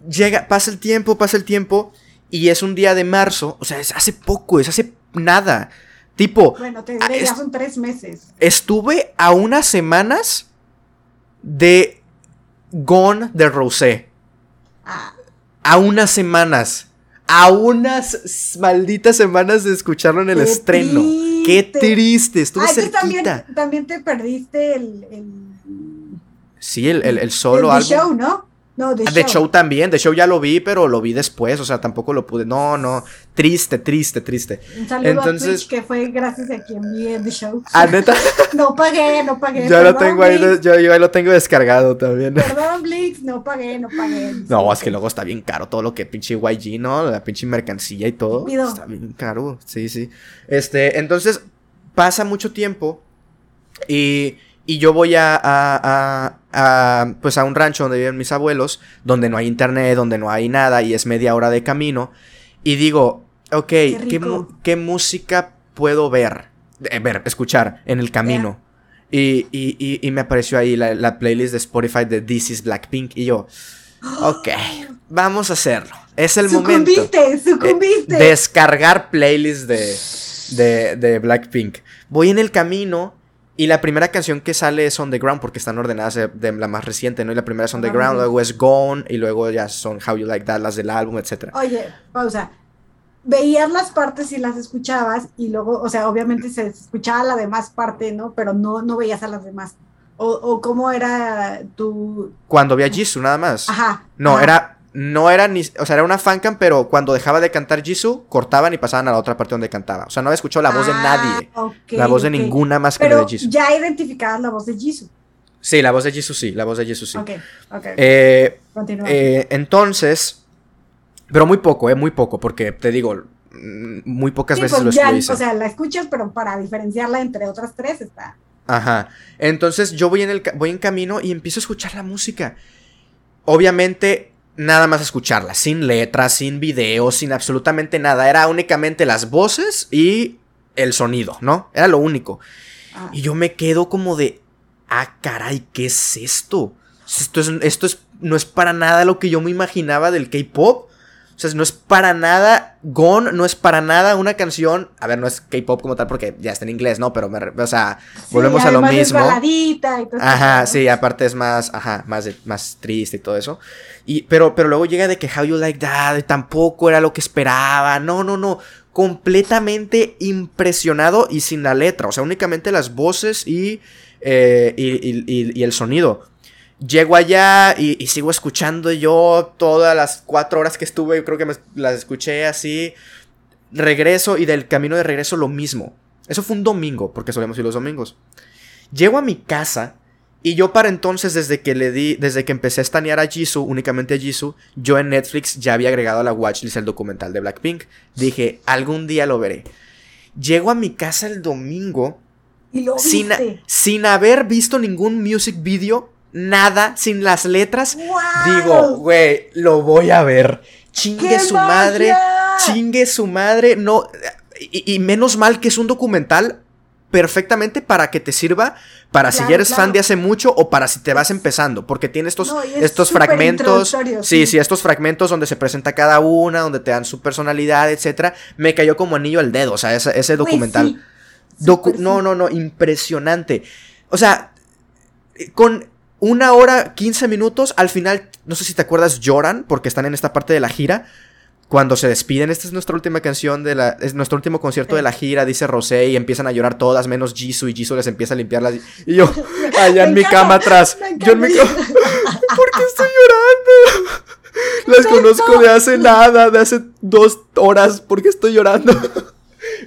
llega, pasa el tiempo, pasa el tiempo. Y es un día de marzo. O sea, es hace poco, es hace nada. Tipo. Bueno, te diré, ya son tres meses. Estuve a unas semanas de Gone de Rosé. Ah. A unas semanas a unas malditas semanas de escucharlo en el estreno. Qué triste, estuve Ay, cerquita. También, también, te perdiste el, el... Sí, el, el, el solo el show, ¿no? No, The, The show. también, The Show ya lo vi, pero lo vi después, o sea, tampoco lo pude. No, no, triste, triste, triste. Un saludo Entonces, a Twitch, que fue gracias a quien vi The Show. ¿Ah, neta? *laughs* no pagué, no pagué. Yo lo tengo ahí, yo, yo ahí lo tengo descargado también. Perdón, Blix, no pagué, no pagué. No, es que luego está bien caro todo lo que pinche YG, ¿no? La pinche mercancía y todo. Pido. Está bien caro, sí, sí. Este, entonces, pasa mucho tiempo y y yo voy a, a, a, pues a un rancho donde viven mis abuelos, donde no hay internet, donde no hay nada y es media hora de camino. Y digo, ok, ¿qué, qué, música puedo ver? Eh, ver, escuchar en el camino. Y, y, y, me apareció ahí la, la, playlist de Spotify de This is Blackpink. Y yo, *gasps* ok, vamos a hacerlo. Es el sucumbiste, momento. Sucumbiste, eh, descargar playlist de, de, de Blackpink. Voy en el camino y la primera canción que sale es On the Ground porque están ordenadas de la más reciente, ¿no? Y la primera es On the Ground, luego es Gone y luego ya son How You Like That, las del álbum, etc. Oye, pausa. Veías las partes y las escuchabas y luego, o sea, obviamente se escuchaba la demás parte, ¿no? Pero no, no veías a las demás. O, o cómo era tu... Cuando vi a Jisoo nada más. Ajá. No, ajá. era no era ni, o sea, era una fancam, pero cuando dejaba de cantar Jisoo, cortaban y pasaban a la otra parte donde cantaba. O sea, no había escuchado la voz de nadie. Ah, Okay, la voz de ninguna más que pero la de Jisoo. ya identificabas la voz de Jisoo. Sí, la voz de Jisoo sí, la voz de Jisoo sí. Ok, ok. Eh, Continúa. eh, entonces, pero muy poco, eh, muy poco, porque te digo, mm, muy pocas sí, veces pues lo ya, o sea, la escuchas, pero para diferenciarla entre otras tres está. Ajá. Entonces yo voy en el voy en camino y empiezo a escuchar la música. Obviamente nada más escucharla, sin letras, sin videos, sin absolutamente nada. Era únicamente las voces y el sonido, ¿no? Era lo único. Ah. Y yo me quedo como de, ah, caray, ¿qué es esto? Esto, es, esto es, no es para nada lo que yo me imaginaba del K-Pop. O sea, no es para nada Gone, no es para nada una canción. A ver, no es K-pop como tal porque ya está en inglés, ¿no? Pero, me, o sea, Sí, volvemos a lo además es mismo. baladita y todo Ajá, eso, sí, aparte es más, ajá, más, de- más triste y todo eso. Y, pero, pero luego llega de que How You Like That, tampoco era lo que esperaba. No, no, no. Completamente impresionado y sin la letra. O sea, únicamente las voces y, eh, y- y el sonido. Llego allá y, y sigo escuchando yo todas las cuatro horas que estuve. Creo que me- las escuché así. Regreso y del camino de regreso lo mismo. Eso fue un domingo, porque solemos ir los domingos. Llego a mi casa y yo para entonces, desde que le di, desde que empecé a estanear a Jisoo, únicamente a Jisoo, yo en Netflix ya había agregado a la watchlist el documental de Blackpink. Dije, algún día lo veré. Llego a mi casa el domingo Y lo sin, sin haber visto ningún music video, nada, sin las letras. ¡Wow! Digo, güey, lo voy a ver. Chingue ¡Qué su madre. Chingue su madre. No. Y, y menos mal que es un documental perfectamente para que te sirva para si ya eres claro. fan de hace mucho o para si te vas empezando, porque tiene estos, No, y es estos fragmentos, sí, sí. sí, estos fragmentos donde se presenta cada una, donde te dan su personalidad, etcétera, me cayó como anillo al dedo, o sea, ese, documental. sí. Docu- Súper no, no, no, impresionante. O sea, eh, con una hora, 15 minutos, al final, no sé si te acuerdas, lloran porque están en esta parte de la gira. Cuando se despiden, esta es nuestra última canción de la. Es nuestro último concierto de la gira, dice Rosé, y empiezan a llorar todas, menos Jisoo, y Jisoo les empieza a limpiar las. Y yo, *laughs* allá en mi cama atrás. Yo en mi cama. *laughs* ¿Por qué estoy llorando? *laughs* Las conozco de hace nada, de hace dos horas. ¿Por qué estoy llorando?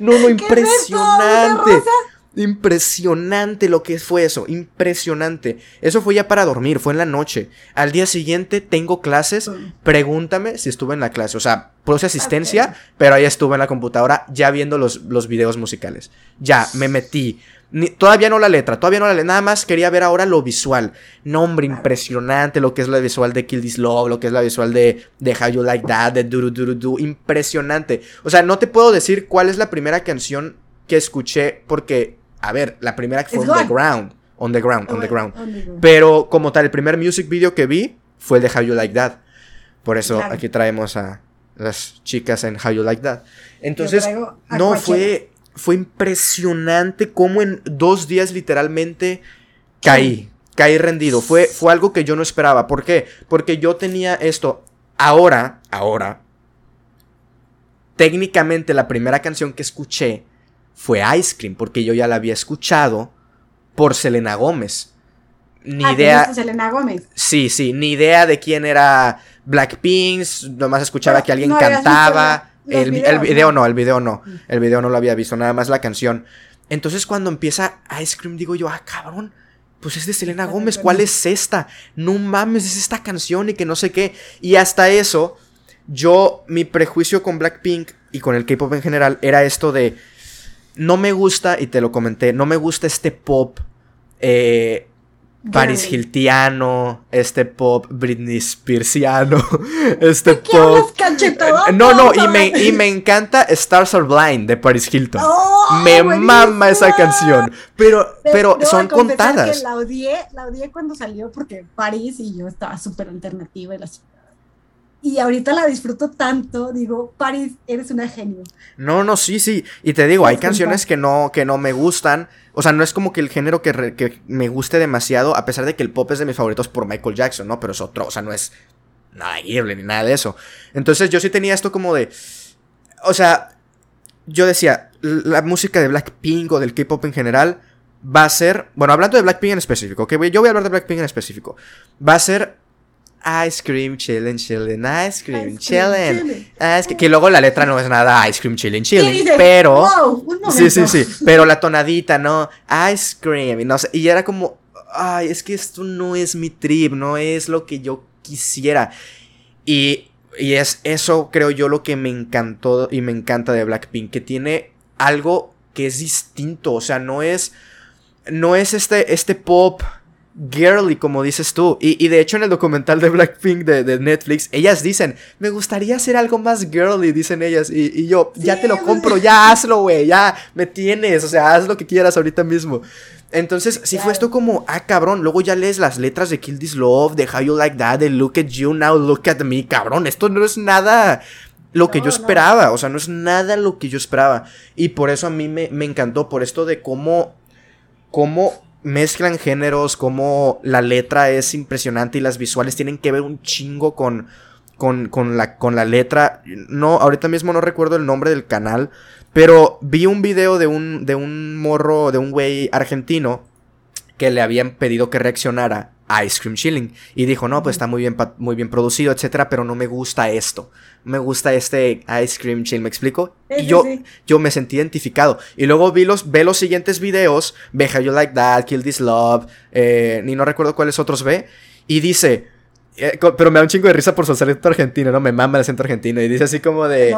No, no, ¿Qué es esto? ¿Una impresionante. Impresionante lo que fue eso, impresionante. Eso fue ya para dormir, fue en la noche. Al día siguiente tengo clases, pregúntame si estuve en la clase. O sea, puse asistencia, pero ahí estuve en la computadora ya viendo los, los videos musicales. Ya, me metí. todavía no la letra, todavía no la letra, nada más quería ver ahora lo visual. Nombre impresionante, lo que es la visual de Kill This Love, lo que es la visual de, de How You Like That, de Duru Duru Du, impresionante. O sea, no te puedo decir cuál es la primera canción que escuché porque a ver, la primera que fue On the Ground. On the Ground, on, the ground. Pero como tal, el primer music video que vi fue el de How You Like That. Por eso aquí traemos a las chicas en How You Like That. Entonces, no, fue, fue impresionante cómo en dos días literalmente caí. Caí rendido. Fue, fue algo que yo no esperaba. ¿Por qué? Porque yo tenía esto. Ahora, ahora. Técnicamente la primera canción que escuché fue Ice Cream, porque yo ya la había escuchado por Selena Gómez. Ni ah, idea. Selena Gómez? Sí, sí, ni idea de quién era Blackpink, nomás escuchaba que alguien cantaba. El, video no, el video no. Mm. El video no lo había visto, nada más la canción. Entonces cuando empieza Ice Cream digo yo, ah, cabrón, pues es de Selena Gómez, ¿cuál es esta? No mames, es esta canción y que no sé qué. Y hasta eso, yo, mi prejuicio con Blackpink y con el K-Pop en general era esto de no me gusta, y te lo comenté, no me gusta este pop eh, Paris Hiltiano, este pop Britney Spearsiano, *laughs* este pop. No, no, y me, y me encanta Stars Are Blind de Paris Hilton. Oh, me mama esa canción. Pero, pero son contadas. la odié, la odié cuando salió porque Paris y yo estaba súper alternativa y la y ahorita la disfruto tanto, digo, Paris, eres una genio. No, no, sí, sí. Y te digo, hay canciones que no, que no me gustan. O sea, no es como que el género que, que, me guste demasiado, a pesar de que el pop es de mis favoritos por Michael Jackson, ¿no? Pero es otro, o sea, no es nada ni nada de eso. Entonces yo sí tenía esto como de... O sea, yo decía, la música de Blackpink o del K-pop en general va a ser... Bueno, hablando de Blackpink en específico, que yo voy a hablar de Blackpink en específico. Va a ser Ice cream chillin', chillin', ice cream chillin'. que luego la letra no es nada ice cream chillin', chillin'. pero. sí, sí, sí. Pero la tonadita, ¿no? Ice cream. Y, no sé, y era como. Ay, es que esto no es mi trip, no es lo que yo quisiera. Y, y es eso, creo yo, lo que me encantó y me encanta de Blackpink. Que tiene algo que es distinto. O sea, no es. No es este, este pop girly, como dices tú. Y, de hecho en el documental de Blackpink de, Netflix, ellas dicen, me gustaría hacer algo más girly, dicen ellas. Y, yo, ya te lo compro, ya hazlo, güey, ya me tienes, o sea, haz lo que quieras ahorita mismo. Entonces, si fue esto como, ah, cabrón, luego ya lees las letras de Kill This Love, de How You Like That, de Look at You Now, Look at Me, cabrón, esto no es nada lo que yo esperaba, o sea, no es nada lo que yo esperaba. Y por eso a mí me, me encantó, por esto de cómo, cómo mezclan géneros, como la letra es impresionante y las visuales tienen que ver un chingo con, con, la, con la letra. No, ahorita mismo no recuerdo el nombre del canal, pero vi un video de un, de un morro, de un güey argentino que le habían pedido que reaccionara Ice Cream Chilling. Y dijo, no, pues está muy bien, muy bien producido, etcétera, pero no me gusta esto. Me gusta este Ice Cream Chill, ¿me explico? y yo, yo me sentí identificado. Y luego vi los, ve los siguientes videos, ve How You Like That, Kill This Love, eh, ni no recuerdo cuáles otros ve, y dice, eh, pero me da un chingo de risa por su acento argentino, ¿no? Me mama el acento argentino. Y dice así como de.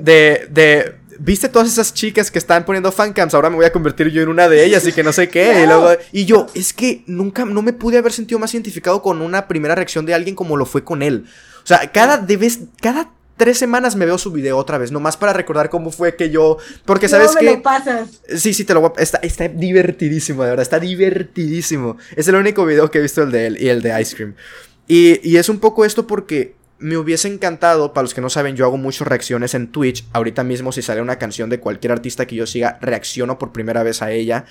de, de. ¿Viste todas esas chicas que están poniendo fancams? Ahora me voy a convertir yo en una de ellas y que no sé qué. Y, luego, y yo, es que nunca, no me pude haber sentido más identificado con una primera reacción de alguien como lo fue con él. O sea, cada de vez, cada tres semanas me veo su video otra vez, nomás para recordar cómo fue que yo. Porque sabes que. lo pasas. Sí, sí, te lo voy a. Está, está divertidísimo, de verdad. Está divertidísimo. Es el único video que he visto el de él y el de Ice Cream. Y, es un poco esto porque me hubiese encantado, para los que no saben, yo hago muchas reacciones en Twitch. Ahorita mismo si sale una canción de cualquier artista que yo siga, reacciono por primera vez a ella.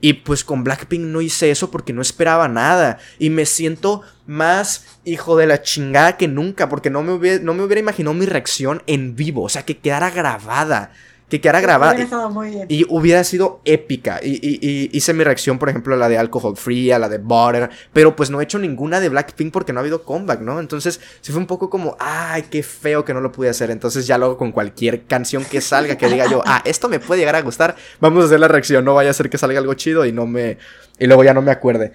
Y pues con Blackpink no hice eso porque no esperaba nada. Y me siento más hijo de la chingada que nunca porque no me hubiera, no me hubiera imaginado mi reacción en vivo. O sea, que quedara grabada que quedara grabada. Hubiera estado muy bien. Y hubiera sido épica. Y, y- y hice mi reacción, por ejemplo, a la de Alcohol Free, a la de Butter. Pero pues no he hecho ninguna de Blackpink porque no ha habido comeback, ¿no? Entonces sí fue un poco como, ay, qué feo que no lo pude hacer. Entonces ya luego con cualquier canción que salga, que diga yo, ah, esto me puede llegar a gustar, vamos a hacer la reacción. No vaya a ser que salga algo chido y no me. Y luego ya no me acuerde.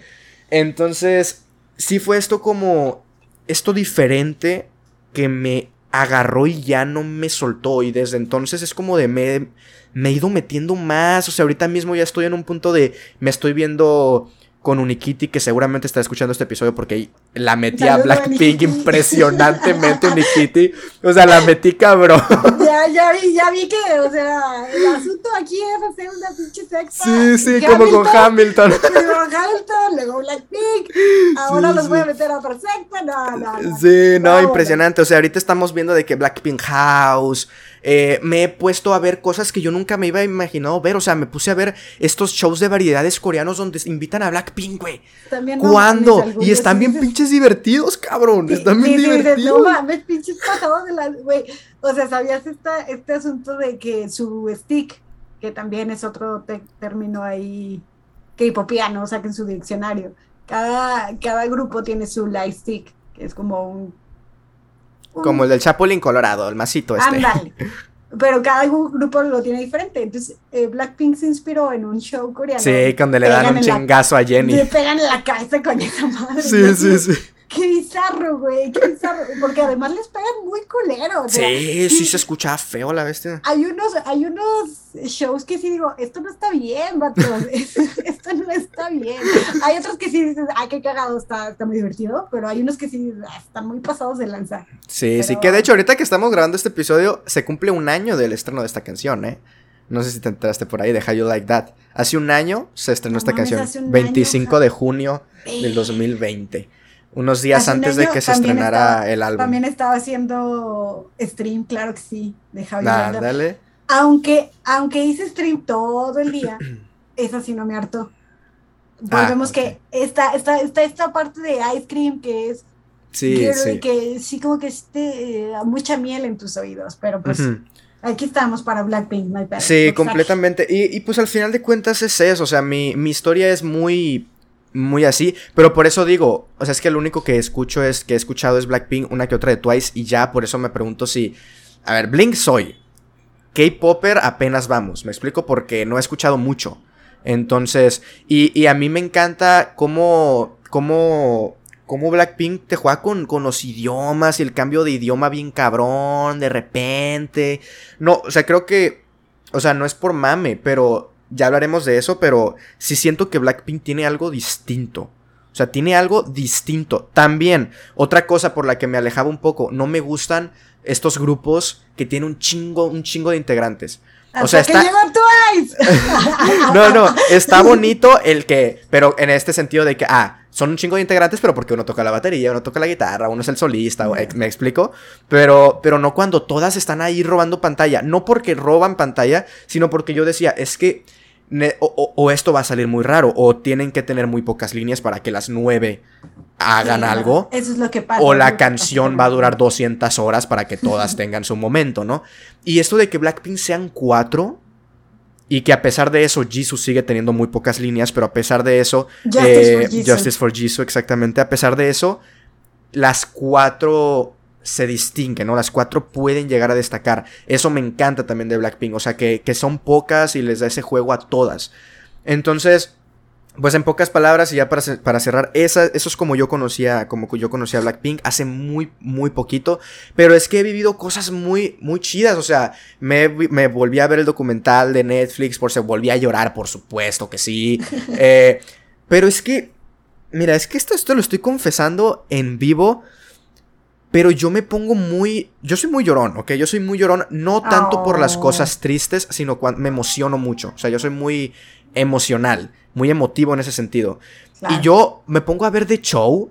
Entonces, sí fue esto como. Esto diferente que me agarró y ya no me soltó. Y desde entonces es como de me, me he ido metiendo más. O sea, ahorita mismo ya estoy en un punto de me estoy viendo con Unikitty, que seguramente está escuchando este episodio porque la metí a Saludos, Blackpink impresionantemente, Unikitty. O sea, la metí cabrón. *laughs* Ya, ya vi, ya vi que, o sea, el asunto aquí es hacer una pinche secta. Sí, sí, como con Hamilton. Primero Hamilton, luego Blackpink. Ahora Sí, los voy a meter a otra secta. No, no, no. Sí, no, Vámonos. impresionante. O sea, ahorita estamos viendo de que Blackpink House. eh, me he puesto a ver cosas que yo nunca me iba a imaginado ver. O sea, me puse a ver estos shows de variedades coreanos donde invitan a Blackpink, güey. ¿Cuándo? Y están bien dices- pinches divertidos, cabrón. Sí, Están bien sí, dices, divertidos. no mames, pinches pasados de la. Güey, o sea, ¿sabías esta, este asunto de que su stick, que también es otro término ahí K-popiano, o sea, que en su diccionario, cada, cada grupo tiene su light stick, que es como un. un- Como el del Chapulín Colorado, el masito este. Ándale. *laughs* Pero cada gru- grupo lo tiene diferente. Entonces, eh, Blackpink se inspiró en un show coreano. Sí, cuando le dan un la- chingazo a Jenny. Le pegan en la cabeza con esa madre. Sí, ¿no? sí, sí. Qué bizarro, güey, qué bizarro. Porque además les pegan muy culero. o sea, Sí, sí se escuchaba feo la bestia. Hay unos, hay unos shows que sí digo, esto no está bien, vatos. *laughs* esto no está bien. Hay otros que sí dices, ay, qué cagado, está, está muy divertido. Pero hay unos que sí ah, están muy pasados de lanza. Sí, sí, que de hecho ahorita que estamos grabando este episodio se cumple un año del estreno de esta canción, ¿eh? No sé si te enteraste por ahí de How You Like That. Hace un año se estrenó No esta canción. hace un 25 año, de junio del 2020. Unos días antes de que se estrenara estaba- el álbum. También estaba haciendo stream, claro que sí, de Javi Banda. Ándale. Aunque, aunque hice stream todo el día, *clears throat* esa sí no me hartó. Volvemos Ah, ok. que está, está, está esta parte de ice cream que es Sí, sí. que sí como que esté eh, mucha miel en tus oídos, pero pues Ujú. aquí estamos para Blackpink, hay pedo. Sí, completamente. Y, y, pues al final de cuentas es eso. O sea, mi, mi historia es muy. Muy así. Pero por eso digo. O sea, es que lo único que escucho es. Que he escuchado es Blackpink, una que otra de Twice. Y ya por eso me pregunto si. A ver, Blink soy. K-Popper apenas vamos. Me explico porque no he escuchado mucho. Entonces. Y, y a mí me encanta cómo. cómo. Cómo Blackpink te juega con, con los idiomas y el cambio de idioma bien cabrón, de repente. No, o sea, creo que. O sea, no es por mame, pero. Ya hablaremos de eso, pero sí siento que Blackpink tiene algo distinto. O sea, tiene algo distinto. También, otra cosa por la que me alejaba un poco, no me gustan estos grupos que tienen un chingo, un chingo de integrantes. O sea, que está- llegó Twice. *laughs* No, no, está bonito el que, pero en este sentido de que, ah, son un chingo de integrantes, pero porque uno toca la batería, uno toca la guitarra, uno es el solista. ¿me explico? Pero, pero no cuando todas están ahí robando pantalla, no porque roban pantalla, sino porque yo decía, es que, o, o- o esto va a salir muy raro, o tienen que tener muy pocas líneas para que las nueve hagan Sí, algo. Eso es lo que pasa. O la canción va a durar 200 horas para que todas *laughs* tengan su momento, ¿no? Y esto de que Blackpink sean cuatro y que a pesar de eso Jisoo sigue teniendo muy pocas líneas, pero a pesar de eso Justice eh, for Jisoo. Justice for Jisoo, exactamente, a pesar de eso las cuatro se distinguen, ¿no? Las cuatro pueden llegar a destacar. Eso me encanta también de Blackpink, o sea, que, que son pocas y les da ese juego a todas. Entonces, pues en pocas palabras, y ya para, para cerrar, esa, eso es como yo conocía, como yo conocía a Blackpink hace muy, muy poquito. Pero es que he vivido cosas muy, muy chidas. O sea, me, me volví a ver el documental de Netflix, por se volví a llorar, por supuesto que sí. *laughs* Eh, pero es que, mira, es que esto, esto lo estoy confesando en vivo. Pero yo me pongo muy. Yo soy muy llorón, ¿ok? Yo soy muy llorón, no tanto por las Oh. cosas tristes, sino cuando me emociono mucho. O sea, yo soy muy emocional, muy emotivo en ese sentido. Claro. Y yo me pongo a ver The Show.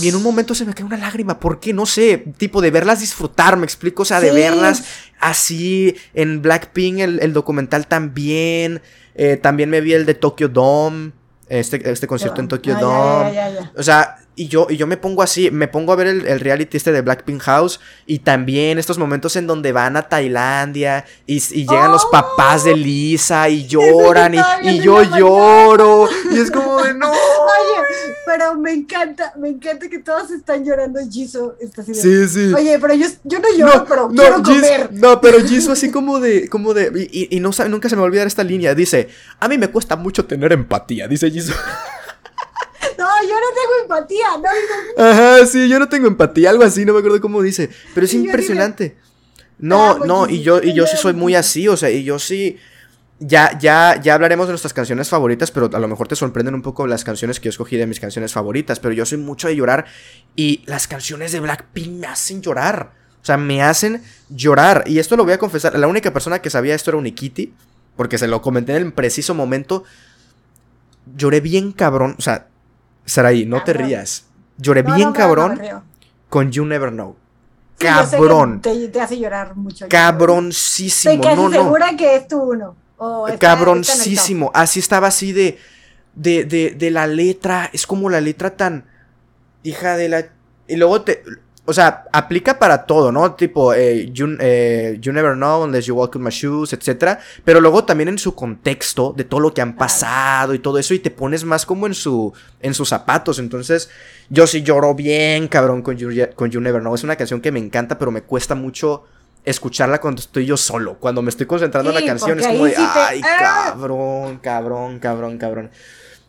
Y en un momento se me cae una lágrima. ¿Por qué? No sé. Tipo de verlas disfrutar, me explico. O sea, de verlas así. En Blackpink, el, el documental también. Eh, también me vi el de Tokyo Dome. Este, este concierto en Tokyo Ah, Dome. ya, ya, ya. O sea, y yo, y yo me pongo así, me pongo a ver el, reality este de Blackpink House y también estos momentos en donde van a Tailandia y, llegan los papás de Lisa y lloran y, yo lloro y es como de no. Oye, pero me encanta, me encanta que todos están llorando Jisoo está así Sí, sí. Oye, pero yo, yo no lloro, pero no, quiero comer. No, pero Jisoo así como de, como de, y, y no nunca se me va a olvidar esta línea, dice, a mí me cuesta mucho tener empatía, dice Jisoo. No, tengo empatía. No, Ajá, sí, yo no tengo empatía, algo así, no me acuerdo cómo dice. Pero es impresionante. no, ah, no, y yo, y yo sí soy muy así, o sea, y yo sí. Ya, ya, ya hablaremos de nuestras canciones favoritas, pero a lo mejor te sorprenden un poco las canciones que yo escogí de mis canciones favoritas. Pero yo soy mucho de llorar. Y las canciones de Blackpink me hacen llorar. O sea, me hacen llorar. Y esto lo voy a confesar. La única persona que sabía esto era Unikitty. Porque se lo comenté en el preciso momento. Lloré bien cabrón. O sea, Saraí, no te rías. Lloré bien cabrón con You Never Know. cabrón. Te, hace llorar mucho. Cabroncísimo. Estoy casi segura que es tu uno. Cabroncísimo. así estaba así de, de, de, de la letra. Es como la letra tan. Hija de la. Y luego te. O sea, aplica para todo, ¿no? Tipo, eh, you, eh, you, Never Know Unless You Walk in My Shoes, etc. Pero luego también en su contexto de todo lo que han pasado y todo eso, y te pones más como en, su, en sus zapatos. Entonces, yo sí lloro bien, cabrón, con you, con you Never Know. Es una canción que me encanta, pero me cuesta mucho escucharla cuando estoy yo solo. Cuando me estoy concentrando en la canción, es como de, ay, ¡Ah! cabrón, cabrón, cabrón, cabrón.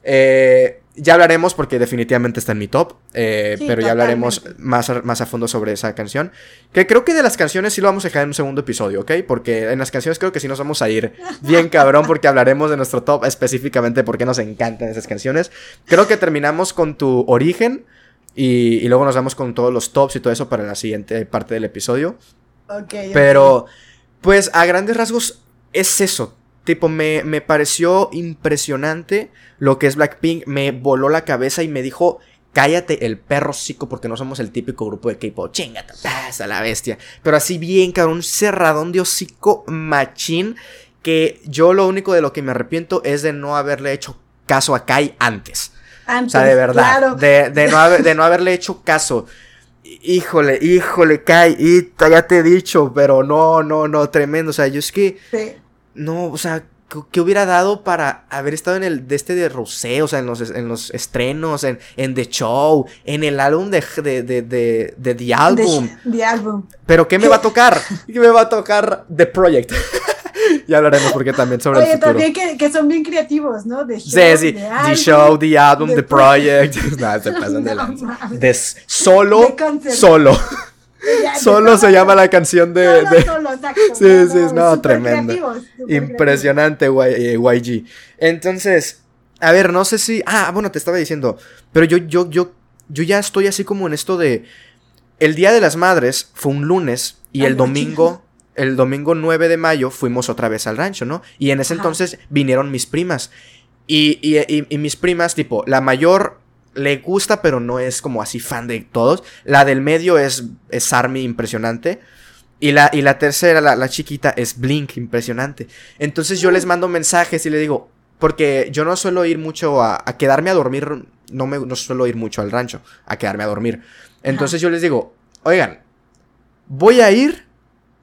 Eh, ya hablaremos porque definitivamente está en mi top, eh, pero ya hablaremos más a, más a fondo sobre esa canción. Que creo que de las canciones sí lo vamos a dejar en un segundo episodio, ¿ok? Porque en las canciones creo que sí nos vamos a ir bien *laughs* cabrón porque hablaremos de nuestro top específicamente porque nos encantan esas canciones. Creo que terminamos con tu origen y, luego nos vamos con todos los tops y todo eso para la siguiente parte del episodio. Ok. Pero, pues a grandes rasgos es eso Tipo, me, me pareció impresionante lo que es Blackpink. Me voló la cabeza y me dijo, cállate el perro psico porque no somos el típico grupo de K-pop. Chingate, pasa la bestia. Pero así bien, cabrón, un cerradón de hocico machín. Que yo lo único de lo que me arrepiento es de no haberle hecho caso a Kai antes. antes o sea, de verdad. De, de, no de no haberle hecho caso. Híjole, híjole, Kai, y ya te he dicho, pero no, no, no, tremendo. O sea, yo es que. Sí no, o sea, ¿qué hubiera dado para haber estado en el de este de Rosé? O sea, en los, en los estrenos, en, en The Show, en el álbum de, de, de, de, de The Album. The, Album. Pero ¿qué me va a *laughs* tocar? ¿Qué me va a tocar The Project? *laughs* ya hablaremos porque también sobre Oye, el futuro. también que, que, son bien creativos, ¿no? The Show, sí, sí. The, Show, The Album, The, Project. *laughs* no, se pasan de lanza. De solo, solo. Solo se llama la canción de. *laughs* sí, sí, no, tremendo. Impresionante, YG. Eh, Entonces, a ver, no sé si. Ah, bueno, te estaba diciendo. Pero yo, yo, yo, yo ya estoy así como en esto de. El Día de las Madres fue un lunes y el domingo. El domingo 9 de mayo fuimos otra vez al rancho, ¿no? Y en ese entonces vinieron mis primas. Y, y, y, mis primas, tipo, la mayor le gusta, pero no es como así fan de todos. La del medio es, es Army impresionante. Y la, y la tercera, la, chiquita, es Blink impresionante. Entonces yo les mando mensajes y le digo, porque yo no suelo ir mucho a, quedarme a dormir, no, me, no suelo ir mucho al rancho, a quedarme a dormir. Entonces yo les digo, oigan, voy a ir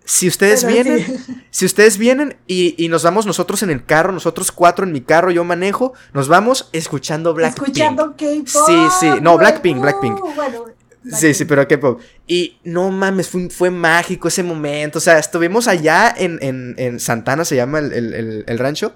*laughs* si ustedes vienen, si ustedes vienen y, nos vamos nosotros en el carro, nosotros cuatro en mi carro, yo manejo, nos vamos escuchando Blackpink. Escuchando K-pop. Sí, sí, no, Blackpink, Blackpink. Sí, sí, pero K-pop. Y no mames, fue, mágico ese momento. O sea, estuvimos allá en, en, Santana, se llama el rancho.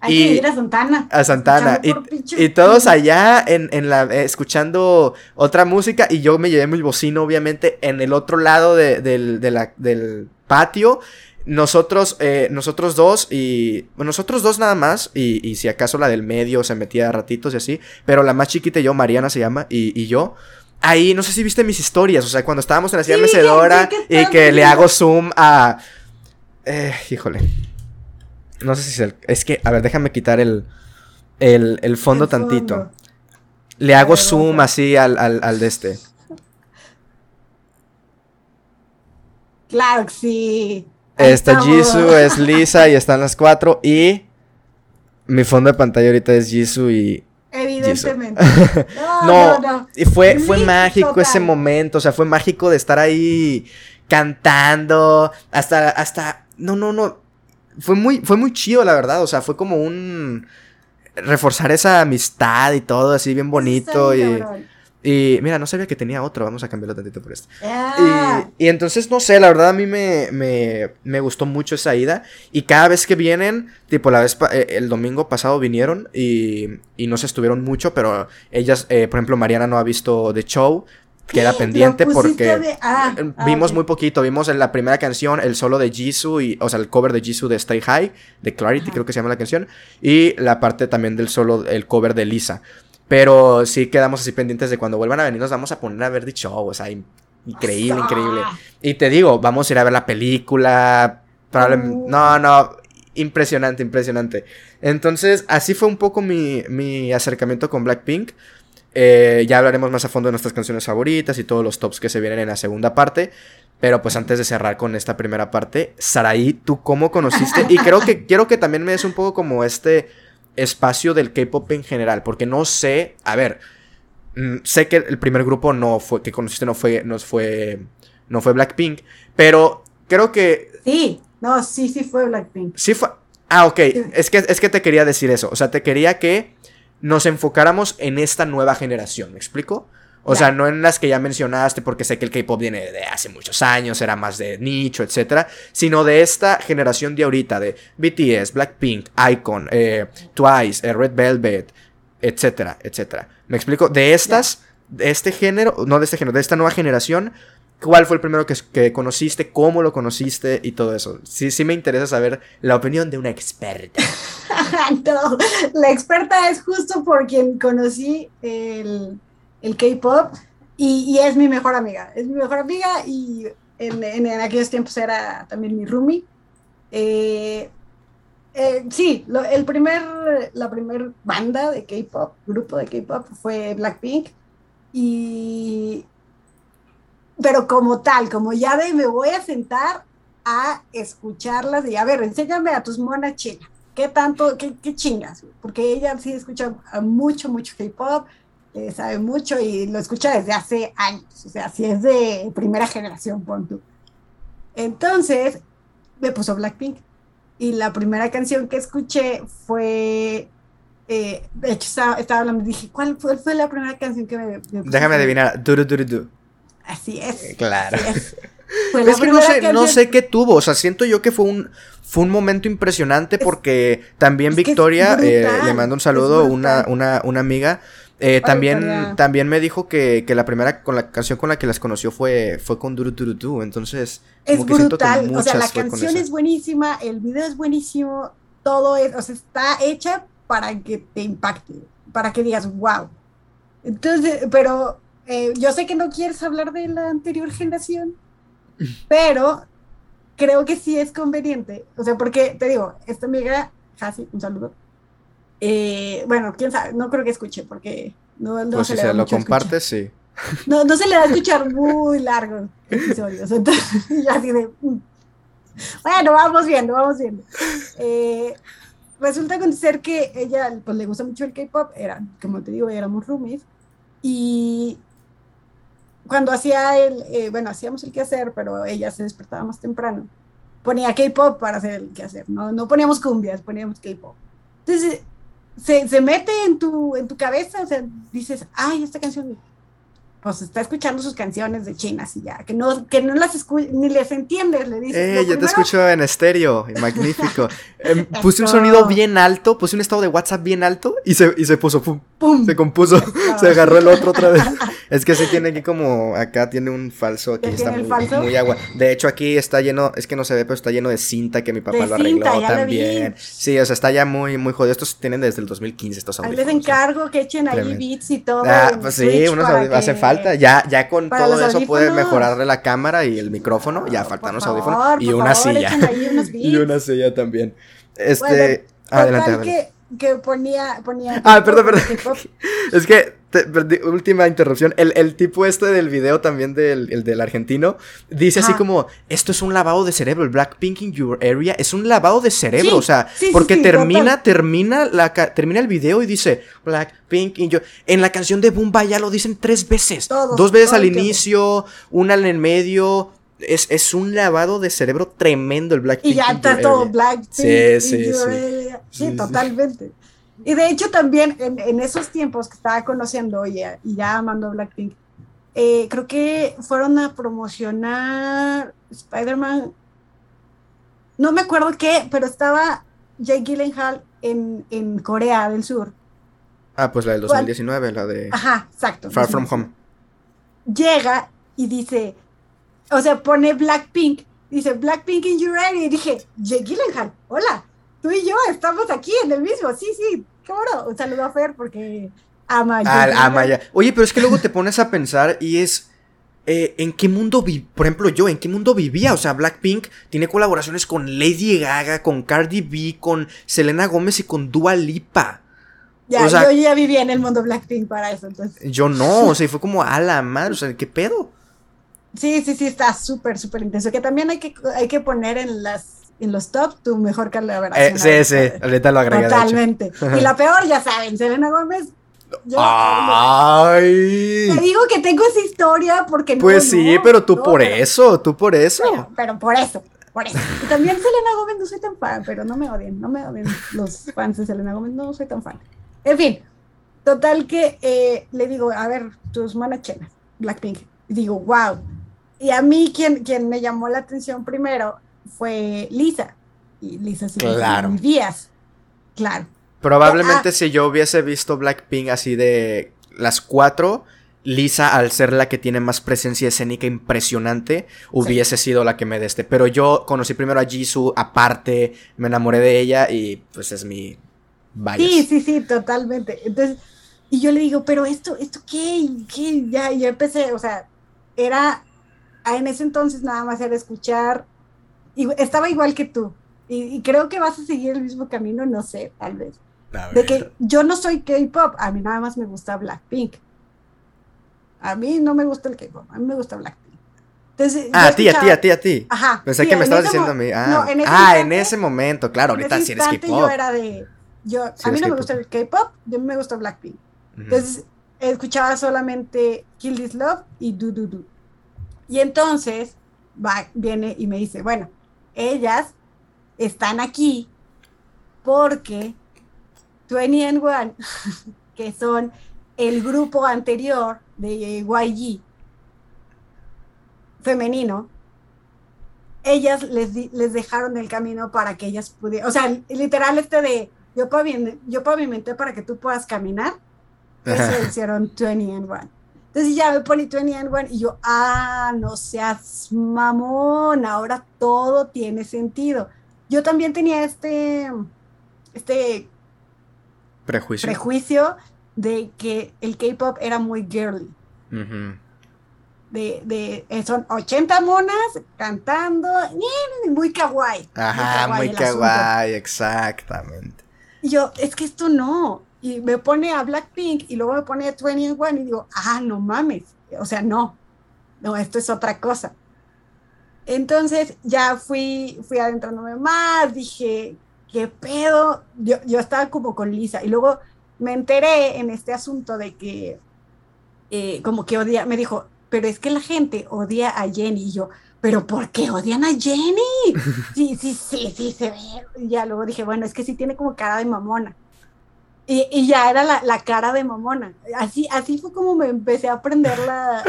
Hay y, que ir a Santana. A Santana. Y, todos allá en, en la, eh, escuchando otra música. Y yo me llevé mi bocino, obviamente, en el otro lado de, del, del patio. Nosotros, eh, nosotros dos y... nosotros dos nada más. Y, y, si acaso la del medio se metía a ratitos y así. Pero la más chiquita y yo, Mariana se llama, y, y yo. Ahí, no sé si viste mis historias. O sea, cuando estábamos en la silla mecedora y que le hago zoom a... Eh, híjole. No sé si es el. Es que, a ver, déjame quitar el. El, fondo tantito. Le hago zoom así al, al, de este. Claro que sí. Está Jisoo, es Lisa y están las cuatro. Y mi fondo de pantalla ahorita es Jisoo y, Evidentemente. *laughs* No, no, Y fue, fue mágico ese momento, o sea, fue mágico de estar ahí cantando, hasta, hasta, no, no, no, fue muy, fue muy chido, la verdad, o sea, fue como un, reforzar esa amistad y todo, así bien bonito y... Y mira, no sabía que tenía otro, vamos a cambiarlo tantito por esto. Ah. Y, entonces, no sé, la verdad a mí me, me, gustó mucho esa ida. Y cada vez que vienen, tipo la vez, eh, el domingo pasado vinieron y, y no se estuvieron mucho, pero ellas, eh, por ejemplo, Mariana no ha visto The Show, queda pendiente porque ah, eh, ah, vimos muy poquito, vimos en la primera canción el solo de Jisoo y o sea, el cover de Jisoo de Stay High, de Clarity creo que se llama la canción y la parte también del solo el cover de Lisa. Pero sí quedamos así pendientes de cuando vuelvan a venir nos vamos a poner a ver The Show, o sea, increíble, increíble. Y te digo, vamos a ir a ver la película, probablemente, uh. no, no, impresionante, impresionante. Entonces, así fue un poco mi, mi acercamiento con Blackpink. Eh, ya hablaremos más a fondo de nuestras canciones favoritas y todos los tops que se vienen en la segunda parte. Pero pues antes de cerrar con esta primera parte, Saraí, ¿tú cómo conociste? Y creo que quiero que también me des un poco como este espacio del K-pop en general, porque no sé, a ver, mm, sé que el primer grupo no fue que conociste no fue no fue no fue Blackpink, pero creo que Sí, no, sí sí fue Blackpink. Sí fue Ah, ok, es que es que te quería decir eso, o sea, te quería que nos enfocáramos en esta nueva generación, ¿me explico? O sea, no en las que ya mencionaste, porque sé que el K-pop viene de hace muchos años, era más de nicho, etcétera, sino de esta generación de ahorita, de BTS, Blackpink, Icon, eh, Twice, eh, Red Velvet, etcétera, etcétera. ¿Me explico? De estas, de este género, no de este género, de esta nueva generación, ¿cuál fue el primero que, conociste? ¿Cómo lo conociste? Y todo eso. Sí, sí me interesa saber la opinión de una experta. *laughs* no, la experta es justo por quien conocí el el K-pop y, es mi mejor amiga. Es mi mejor amiga y en, aquellos tiempos era también mi roomie. Eh, eh, sí, el primer, la primera banda de K-pop, grupo de K-pop fue Blackpink. Y. Pero como tal, como ya de me voy a sentar a escucharlas y a ver, enséñame a tus monas chinas. ¿Qué tanto, qué, qué chingas? Porque ella sí escucha mucho, mucho K-pop eh, sabe mucho y lo escucha desde hace años, o sea, si es de primera generación, pon tú. Entonces, me puso Blackpink y la primera canción que escuché fue, eh, de hecho estaba, hablando, dije, ¿cuál fue, fue, la primera canción que me... Déjame adivinar, Duru Duru Du. Así es. Eh, claro. *laughs* es. que no sé, no sé qué tuvo, o sea, siento yo que fue un, fue un momento impresionante porque también Victoria, le mando un saludo, una, una, una amiga, eh, también, también me dijo que, la primera con la canción con la que las conoció fue, fue con Duru Duru Du, entonces es brutal, o sea, la canción es buenísima, el video es buenísimo, todo es, o sea, está hecha para que te impacte, para que digas, wow. Entonces, pero eh, yo sé que no quieres hablar de la anterior generación, *laughs* pero creo que sí es conveniente, o sea, porque te digo, esta amiga, casi, un saludo, eh, bueno, quién sabe, no creo que escuche porque no, no pues se si le lo compartes, sí. No, no se le da a escuchar muy largos episodios. Entonces, *laughs* así de. Mm. Bueno, vamos viendo, vamos viendo. Eh, resulta acontecer que ella pues, le gusta mucho el K-pop, era, como te digo, éramos roomies. Y cuando hacía el, eh, bueno, hacíamos el quehacer, pero ella se despertaba más temprano. Ponía K-pop para hacer el quehacer, no, no poníamos cumbias, poníamos K-pop. Entonces, se, se, mete en tu, en tu cabeza, o sea, dices, ay, esta canción pues está escuchando sus canciones de chinas y ya, que no, que no las ni les entiendes, le dices. Eh, yo te escucho en estéreo, magnífico. *laughs* Em, puse un sonido bien alto, puse un estado de WhatsApp bien alto y se, y se puso, pum, se compuso, *laughs* *laughs* se agarró el otro otra vez. es que se tiene aquí como, acá tiene un falso, aquí está muy, agua. De hecho aquí está lleno, es que no se ve, pero está lleno de cinta que mi papá lo arregló también. Sí, o sea, está ya muy, muy jodido. Estos tienen desde el 2015 estos audífonos. Ahí les encargo que echen ahí beats y todo. Ah, pues sí, unos hacen falta ya, ya con todo eso puede mejorarle la cámara y el micrófono. Ya faltan los audífonos. y una silla. *laughs* y una silla también. Este. adelante, Que que ponía, ponía. Ah, perdón, perdón. *laughs* Es que, última interrupción. El, el, tipo este del video también del, el del argentino dice así como: Esto es un lavado de cerebro. El Blackpink in your area es un lavado de cerebro. o sea, porque termina, termina, la, termina el video y dice Blackpink in your. En la canción de Boomba ya lo dicen tres veces. Dos veces al inicio, una en el medio es, es, un lavado de cerebro tremendo el Blackpink. Y ya está todo Blackpink. Sí, sí, sí. sí, totalmente. Y de hecho también en, esos tiempos que estaba conociendo y ya, y ya amando Blackpink, eh, creo que fueron a promocionar Spider-Man. No me acuerdo qué, pero estaba Jake Gyllenhaal en, en Corea del Sur. Ah, pues la del 2019, la de... Ajá, exacto. Far From Home. Llega y dice, o sea, pone Blackpink, dice Blackpink in your area, y dije, Jake Gyllenhaal, hola, tú y yo estamos aquí en el mismo, sí, sí, claro, un saludo a Fer porque ama a ama ya. Oye, pero es que luego te pones a pensar y es... Eh, ¿En qué mundo vi Por ejemplo, yo, ¿en qué mundo vivía? O sea, Blackpink tiene colaboraciones con Lady Gaga, con Cardi B, con Selena Gómez y con Dua Lipa. Ya, yo ya vivía en el mundo Blackpink para eso, entonces. Yo no, o sea, fue como *laughs* a la madre, o sea, ¿qué pedo? Sí, sí, sí, está súper, súper intenso. Que también hay que, hay que poner en las en los top tu mejor colaboración. Eh, sí, sí, ahorita lo agregué. Totalmente. Y la peor, ya saben, Selena Gómez. Ay. Te digo que tengo esa historia porque no. Pues sí, pero tú por eso, tú por eso. Pero, por eso, por eso. Y también Selena Gómez no soy tan fan, pero no me odien, no me odien los fans de Selena Gómez, no soy tan fan. En fin, total que eh, le digo, a ver, tus manachenas, Blackpink. Y digo, wow, y a mí quien, quien me llamó la atención primero fue Lisa. Y Lisa sí claro. días. Claro. Probablemente ah, si yo hubiese visto Blackpink así de las cuatro, Lisa, al ser la que tiene más presencia escénica impresionante, hubiese sido la que me deste. Pero yo conocí primero a Jisoo aparte, me enamoré de ella y pues es mi bias. Sí, sí, sí, totalmente. Entonces, y yo le digo, pero esto, esto qué, qué, ya, yo empecé, o sea, era en ese entonces nada más era escuchar, y estaba igual que tú, y, creo que vas a seguir el mismo camino, no sé, tal vez. De que yo no soy K-pop, a mí nada más me gusta Blackpink. A mí no me gusta el K-pop, a mí me gusta Blackpink. Entonces, ah, a ti, a ti, a ti, a ti. Ajá. Pensé que me estabas diciendo a mí. Ah, en ese, ah en ese momento, claro, ahorita sí eres K-pop. Yo era de. Yo, a mí no me gusta el K-pop, mí me gusta Blackpink. Entonces, escuchaba solamente Kill This Love y Do Do Do. Y entonces va, viene y me dice, bueno, ellas están aquí porque 20 and One, *laughs* que son el grupo anterior de YG femenino, ellas les, les dejaron el camino para que ellas pudieran, o sea, literal este de yo, pavimenté, yo pavimenté para que tú puedas caminar, eso *laughs* hicieron 20 and One. Entonces ya me pone 20 and One y yo, ah, no seas mamón, ahora todo tiene sentido. Yo también tenía este, este prejuicio, prejuicio de que el K-pop era muy girly. De, de, eh, son 80 monas cantando, muy kawaii. Ajá, muy kawaii, exactamente. Y yo, es que esto no, y me pone a Blackpink y luego me pone a 21 y digo, ah, no mames, o sea, no, no, esto es otra cosa. Entonces ya fui, fui adentrándome más, dije, ¿qué pedo? Yo, yo estaba como con Lisa y luego me enteré en este asunto de que eh, como que odia, me dijo, pero es que la gente odia a Jenny y yo, pero ¿por qué odian a Jenny? Sí, sí, sí, sí, se ve. Y ya luego dije, bueno, es que sí tiene como cara de mamona. Y, ya era la, cara de mamona. Así, así fue como me empecé a aprender la.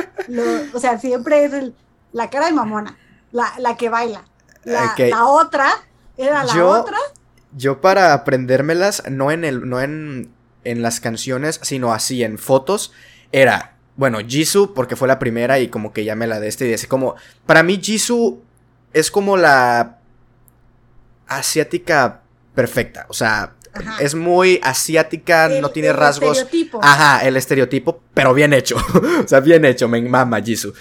o sea, siempre es la cara de mamona, la, que baila. La, otra era la otra. Yo para aprendérmelas, no en el, no en, en las canciones, sino así en fotos, era, bueno, Jisoo, porque fue la primera y como que ya me la de este y así como. Para mí, Jisoo es como la asiática perfecta. O sea, es muy asiática, no tiene rasgos. Estereotipo. Ajá, el estereotipo, pero bien hecho. *laughs* o sea, bien hecho, me mama Jisoo.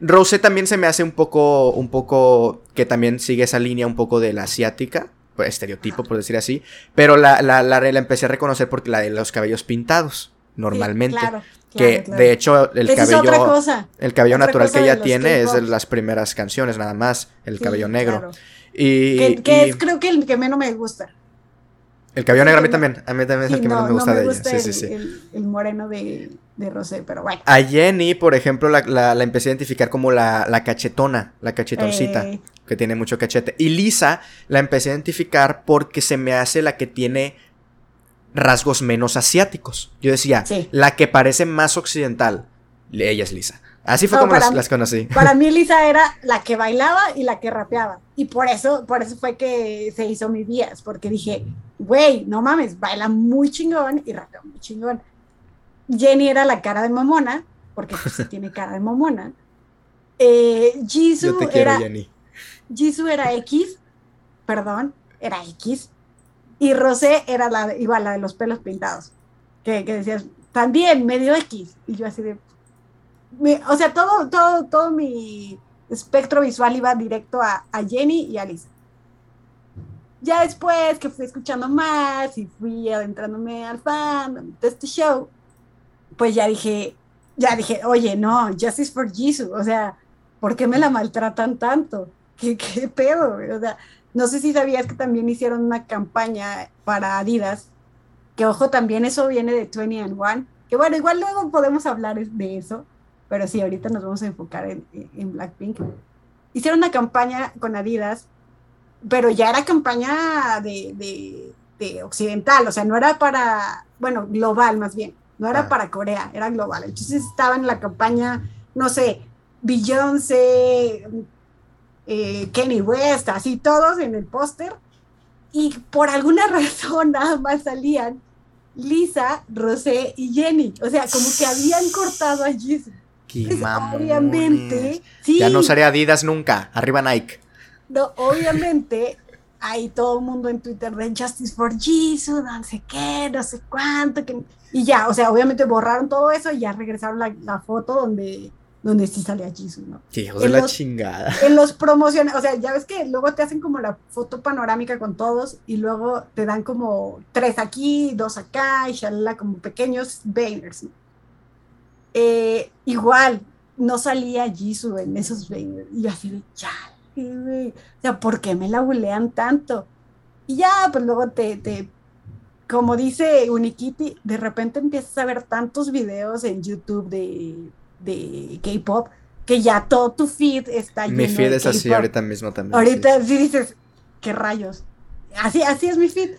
Rose también se me hace un poco, un poco, que también sigue esa línea un poco de la asiática. pues, estereotipo, por decir así, pero la, la, la, la, empecé a reconocer porque la de los cabellos pintados, normalmente. Sí, claro, que claro. de hecho el cabello, es otra cosa. el cabello Otra natural cosa que ella tiene es de las primeras canciones, nada más, el Sí, cabello negro. claro. Y, Que, que y es creo que el que menos me gusta. El cabello negro a mí también, a mí también es Sí, el que no, menos me no gusta me de gusta ella. Sí, el, sí, sí. el- el moreno de, de Rosé, pero bueno. A Jenny, por ejemplo, la, la- la empecé a identificar como la, la cachetona, la cachetoncita, Eh, que tiene mucho cachete. Y Lisa la empecé a identificar porque se me hace la que tiene rasgos menos asiáticos. Yo decía, Sí. la que parece más occidental, ella es Lisa. Así fue No, como las, mí- las conocí. Para mí *laughs* Lisa era la que bailaba y la que rapeaba. Y por eso, por eso fue que se hizo mi vías, porque dije, güey, no mames, baila muy chingón y rapea muy chingón. Jenny era la cara de mamona, porque pues, sí *laughs* tiene cara de mamona. Eh, Jisoo quiero, era, Jenny. Jisoo era X, perdón, era X. Y Rosé era la, igual la de los pelos pintados. Que, que decías, también medio X. Y yo así de. me- o sea, todo, todo, todo mi espectro visual iba directo a, a Jenny y a Lisa. Ya después que fui escuchando más y fui adentrándome al fan de este show, pues ya dije, ya dije, oye, no, Justice for Jesus, o sea, ¿por qué me la maltratan tanto? ¿Qué, qué pedo? O sea, no sé si sabías que también hicieron una campaña para Adidas, que ojo, también eso viene de 20 and One, que bueno, igual luego podemos hablar de eso, pero sí, ahorita nos vamos a enfocar en, en Blackpink. Hicieron una campaña con Adidas, pero ya era campaña de, de- de occidental, o sea, no era para, bueno, global más bien, no era Ah. para Corea, era global. Entonces estaba en la campaña, no sé, Beyoncé, eh, Kenny West, así todos en el póster. Y por alguna *laughs* razón nada más salían Lisa, Rosé y Jenny. O sea, como que habían cortado a Jisoo. Qué Entonces, mamones. obviamente, sí, Ya no usaré Adidas nunca. Arriba Nike. No, obviamente, hay todo el mundo en Twitter de Justice for Jesus, no sé qué, no sé cuánto, que- y ya, o sea, obviamente borraron todo eso y ya regresaron la, la foto donde, donde sí salía Jesus, ¿no? Qué hijos de En la los- chingada. En los promociones, o sea, ya ves que luego te hacen como la foto panorámica con todos y luego te dan como tres aquí, dos acá y shalala, como pequeños banners. ¿no? Eh, igual, no salía Jisoo en esos banners. Y yo así de, güey. O sea, ¿por qué me la bulean tanto? Y ya, pues luego te, te como dice Unikitty, de repente empiezas a ver tantos videos en YouTube de, de K-pop que ya todo tu feed está lleno Mi feed de es así ahorita mismo también. Ahorita sí, sí dices, ¿qué rayos? Así, así es mi feed.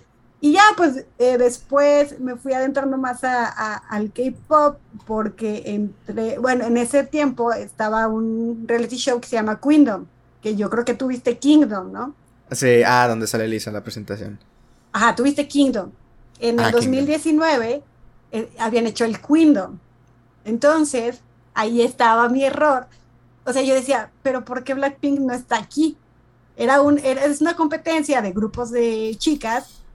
Y ya, pues eh, después me fui adentrando más a, a- al K-pop porque entre, bueno, en ese tiempo estaba un reality show que se llama Kingdom, que yo creo que tuviste Kingdom, ¿no? sí. Ah, donde sale Lisa en la presentación. Ajá, tuviste Kingdom. En el Ah, Kingdom. 2019 eh, habían hecho el Kingdom. Entonces, ahí estaba mi error. O sea, yo decía, pero ¿por qué Blackpink no está aquí? Era un, era, es una competencia de grupos de chicas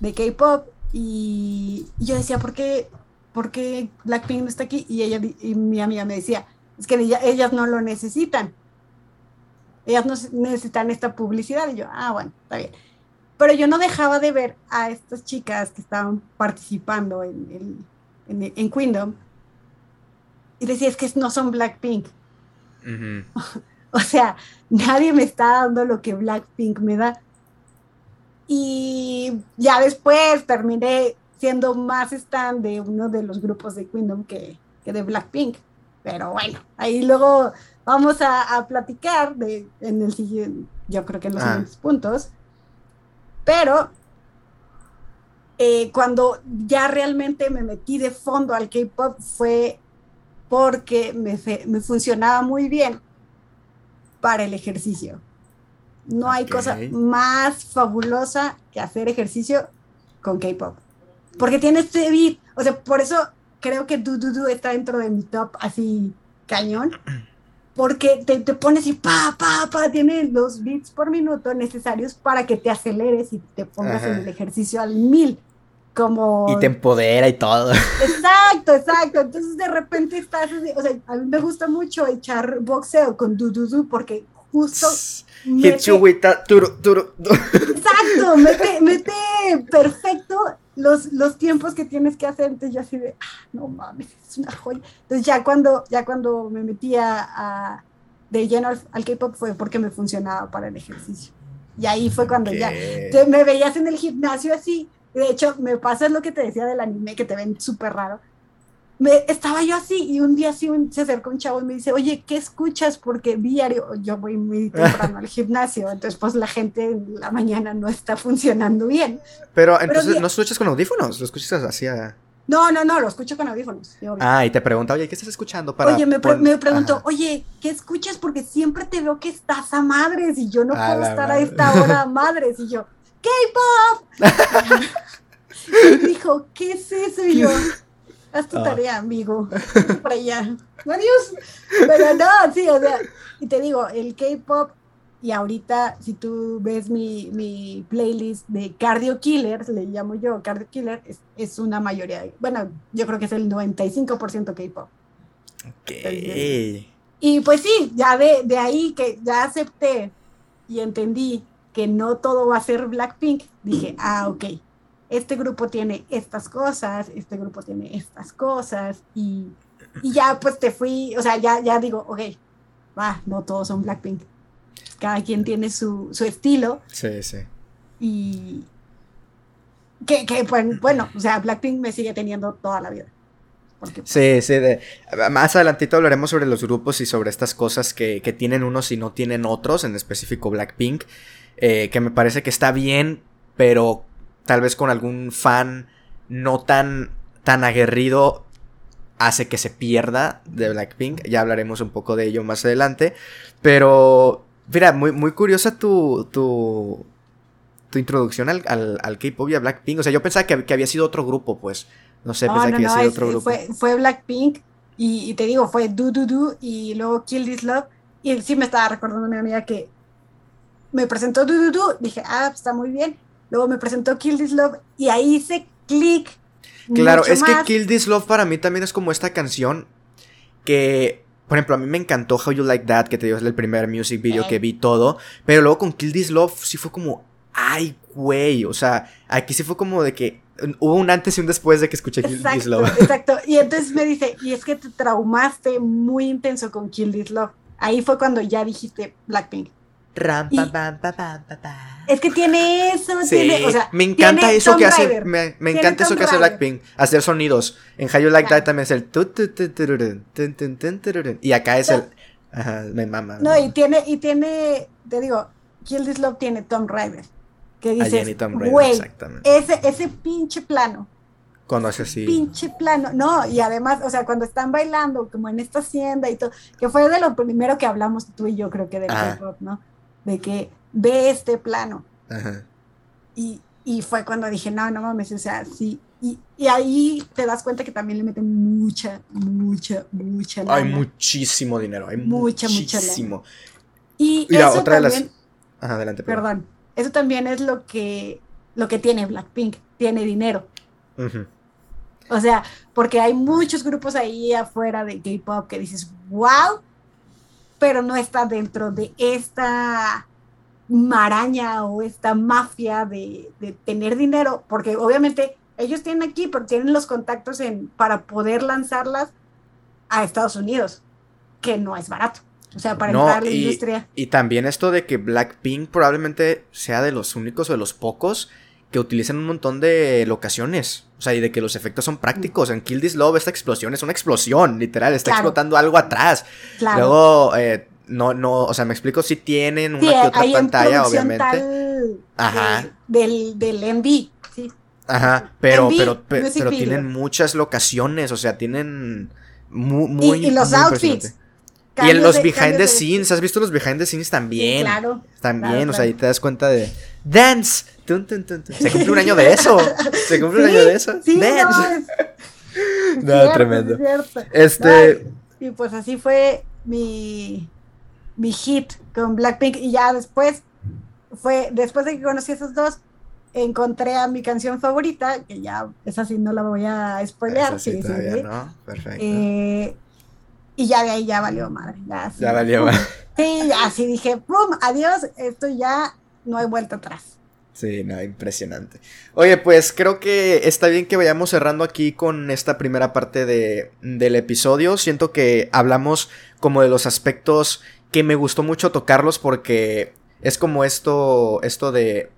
de K-pop y, y yo decía, ¿por qué, por qué Blackpink no está aquí? Y ella y mi amiga me decía, es que ella- ellas no lo necesitan. Ellas no necesitan esta publicidad. Y yo, ah, bueno, está bien pero yo no dejaba de ver a estas chicas que estaban participando en, el- en, en Kingdom y decía, es que no son Blackpink. Ujú. *laughs* O sea, nadie me está dando lo que Blackpink me da. Y ya después terminé siendo más stan de uno de los grupos de Kingdom que, que de Blackpink. Pero bueno, ahí luego vamos a, a platicar de, en el siguiente, yo creo que en los Ah. siguientes puntos. Pero eh, cuando ya realmente me metí de fondo al K-pop fue porque me, me funcionaba muy bien para el ejercicio. No hay Ok. cosa más fabulosa que hacer ejercicio con K-pop. Porque tiene este beat. O sea, por eso creo que Du está dentro de mi top así cañón. Porque te, te pones y pa, pa, pa, tiene los beats por minuto necesarios para que te aceleres y te pongas Ajá. en el ejercicio al mil. Como. Y te empodera y todo. Exacto, exacto. Entonces de repente estás así, o sea, a mí me gusta mucho echar boxeo con Du Du Du porque justo Hit you with that, turu, turu. Exacto, mete, mete perfecto los, los tiempos que tienes que hacer. Entonces yo así de, ah, no mames, es una joya. Entonces ya cuando, ya cuando me metía a, de lleno al, al K-pop fue porque me funcionaba para el ejercicio. Y ahí fue cuando ya te- me veías en el gimnasio así. De hecho, me pasa lo que te decía del anime, que te ven súper raro. Me, estaba yo así y un día así un- se acercó un chavo y me dice, oye, ¿qué escuchas? Porque diario, yo voy muy *laughs* temprano al gimnasio, entonces pues la gente en la mañana no está funcionando bien. Pero entonces no escuchas con audífonos, lo escuchas así a... No, no, no, lo escucho con audífonos. Ah, y te pregunta, oye, ¿qué estás escuchando para Oye, me, pre- me preguntó, oye, ¿qué escuchas? Porque siempre te veo que estás a madres y yo no A puedo estar madre. a esta hora a madres. Y yo, ¡K-pop! *laughs* *laughs* y dijo, ¿qué es eso? Y yo, haz tu Ah. tarea, amigo. *laughs* Para allá. Adiós. Pero no, sí, o sea, y te digo, el K-pop, y ahorita, si tú ves mi, mi playlist de Cardio Killers, le llamo yo Cardio Killer, es, es una mayoría, bueno, yo creo que es el 95% K-pop. Ok. Y pues sí, ya de, de ahí que ya acepté y entendí que no todo va a ser Blackpink, dije, ah, ok, este grupo tiene estas cosas, este grupo tiene estas cosas, y, y ya pues te fui, o sea, ya, ya digo, ok, va, no todos son Blackpink. Cada quien tiene su, su estilo Sí, sí. y que, que pues, bueno, o sea, Blackpink me sigue teniendo toda la vida. Porque, Sí, sí. de- más adelantito hablaremos sobre los grupos y sobre estas cosas que, que tienen unos y no tienen otros, en específico Blackpink, eh, que me parece que está bien, pero tal vez con algún fan no tan, tan aguerrido hace que se pierda de Blackpink. Ya hablaremos un poco de ello más adelante. Pero, mira, muy, muy curiosa tu, tu, tu introducción al, al, al K-pop y a Blackpink. O sea, yo pensaba que, que había sido otro grupo, pues. No sé, No, pensaba no, que había no, sido es- otro grupo. Fue, fue Blackpink y, y te digo, fue Do Do Do y luego Kill This Love. Y sí me estaba recordando una amiga que me presentó Do Do Do, dije, ah, está muy bien. Luego me presentó Kill This Love y ahí hice clic. Claro, es que. Kill This Love para mí también es como esta canción que, por ejemplo, a mí me encantó How You Like That, que te digo es el primer music video Eh. que vi todo, pero luego con Kill This Love sí fue como, ay, güey, o sea, aquí sí fue como de que mm, hubo un antes y un después de que escuché Kill This Exacto, Love. *laughs* exacto. Y entonces me dice, y es que te traumaste muy intenso con Kill This Love. Ahí fue cuando ya dijiste Blackpink. Ram, pam, pam, pam. Es que tiene eso, Sí, tiene, o sea, me encanta eso que hace, me, encanta eso que hace. Blackpink, hacer sonidos. En How You Like Claro. That también es el tu, tu, tu, y acá es el ajá, me mama. No, me y tiene, y tiene, te digo, Kill This Love tiene Tomb Raider. Que Raider, güey, exactamente. ese, ese pinche plano, Cuando hace así. pinche plano, no, y además, o sea, cuando están bailando, como en esta hacienda y todo, que fue de lo primero que hablamos tú y yo, creo que del. K-pop, ¿no? De que ve este plano. Ajá. Y, y fue cuando dije, no, no mames, o sea, sí. Y, y ahí te das cuenta que también le meten mucha, mucha, mucha Hay muchísimo dinero, hay Mucha, mucha muchísimo. Y Mira, eso otra de las- también, Ajá, adelante. perdón, eso también es lo que, lo que tiene Blackpink, tiene dinero. O sea, porque hay muchos grupos ahí afuera de K-pop que dices, wow, pero no está dentro de esta maraña o esta mafia de, de tener dinero, porque obviamente ellos tienen aquí, pero tienen los contactos en, para poder lanzarlas a Estados Unidos, que no es barato. O sea, para No, entrar a la y- industria. Y también esto de que Blackpink probablemente sea de los únicos o de los pocos que utilizan un montón de locaciones. O sea, y de que los efectos son prácticos. En Kill This Love, esta explosión es una explosión, literal. Está Claro. explotando algo atrás. Claro. Luego, eh, no, no, o sea, me explico, si tienen una Sí, que otra pantalla, obviamente. tal Ajá. de- del, del MV, sí. Ajá, pero, MV, pero, pero video. tienen muchas locaciones, o sea, tienen mu- Y- muy, y, los muy outfits. Y en los de- behind the de- scenes, ¿has visto los behind the scenes Sí, también? claro. También, claro, o sea, ahí te das cuenta de Dance. Tun, tun, tun, tun. Se cumple un año de eso. Se cumple un año de eso. Sí, no, Dance. es, es No, cierto, tremendo. es. Este, No, y pues así fue mi, mi hit con Blackpink. Y ya después, fue después de que conocí a esos dos, encontré a mi canción favorita, que ya esa sí no la voy a spoilear. Sí, sí, sí, no. Perfecto. Eh, Y ya de ahí ya valió madre. Ya, ya valió madre. Sí, así dije, ¡pum! Adiós, esto ya no hay vuelta atrás. Sí, no, impresionante. Oye, pues creo que está bien que vayamos cerrando aquí con esta primera parte de, del episodio. Siento que hablamos como de los aspectos que me gustó mucho tocarlos porque es como esto, esto de...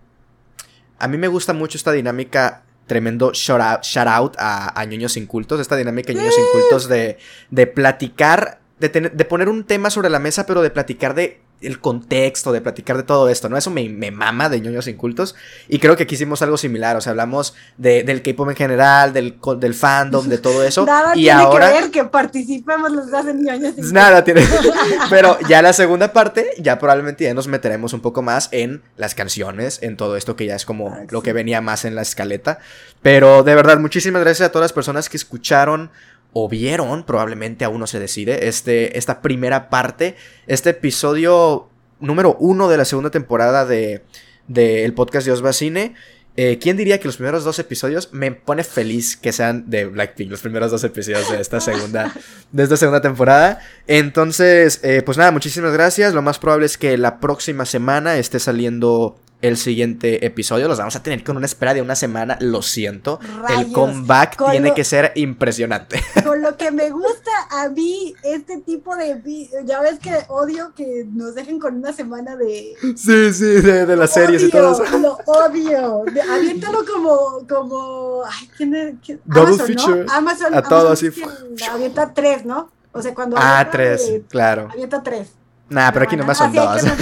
A mí me gusta mucho esta dinámica tremendo shout out, shout out a, a ñoños incultos, esta dinámica de ñoños incultos de, de platicar, de, de poner un tema sobre la mesa, pero de platicar de el contexto, de platicar de todo esto, ¿no? Eso me, me mama de ñoños incultos. Y creo que aquí hicimos algo similar. O sea, hablamos de, del K-pop en general, del, del fandom, de todo eso. *laughs* Nada y tiene ahora. que ver que participemos los dos en ñoños incultos. Nada tiene. *laughs* *laughs* Pero ya la segunda parte, ya probablemente ya nos meteremos un poco más en las canciones, en todo esto que ya es como Ah, lo sí. que venía más en la escaleta. Pero de verdad, muchísimas gracias a todas las personas que escucharon o vieron, probablemente aún no se decide, este, esta primera parte, este episodio número uno de la segunda temporada de del podcast de Osva Cine. Eh, ¿Quién diría que los primeros dos episodios me pone feliz que sean de Blackpink, los primeros dos episodios de esta segunda, de segunda temporada? Entonces, eh, pues nada, muchísimas gracias. Lo más probable es que la próxima semana esté saliendo el siguiente episodio. Los vamos a tener con una espera de una semana, lo siento. el comeback con tiene lo- que ser impresionante. *laughs* Con lo que me gusta a mí este tipo de... Ya ves que odio que nos dejen con una semana de... sí, sí, de, de las series y todo eso. Odio, Lo odio. De- aviéntalo como, como, ay, ¿quién es? ¿Quién? Double Amazon, feature. ¿no? Amazon, A todo Amazon así. Avienta tres, ¿no? O sea, cuando. Ah, tres, de- claro. Avienta tres. Nah, pero aquí nomás son dos. *laughs*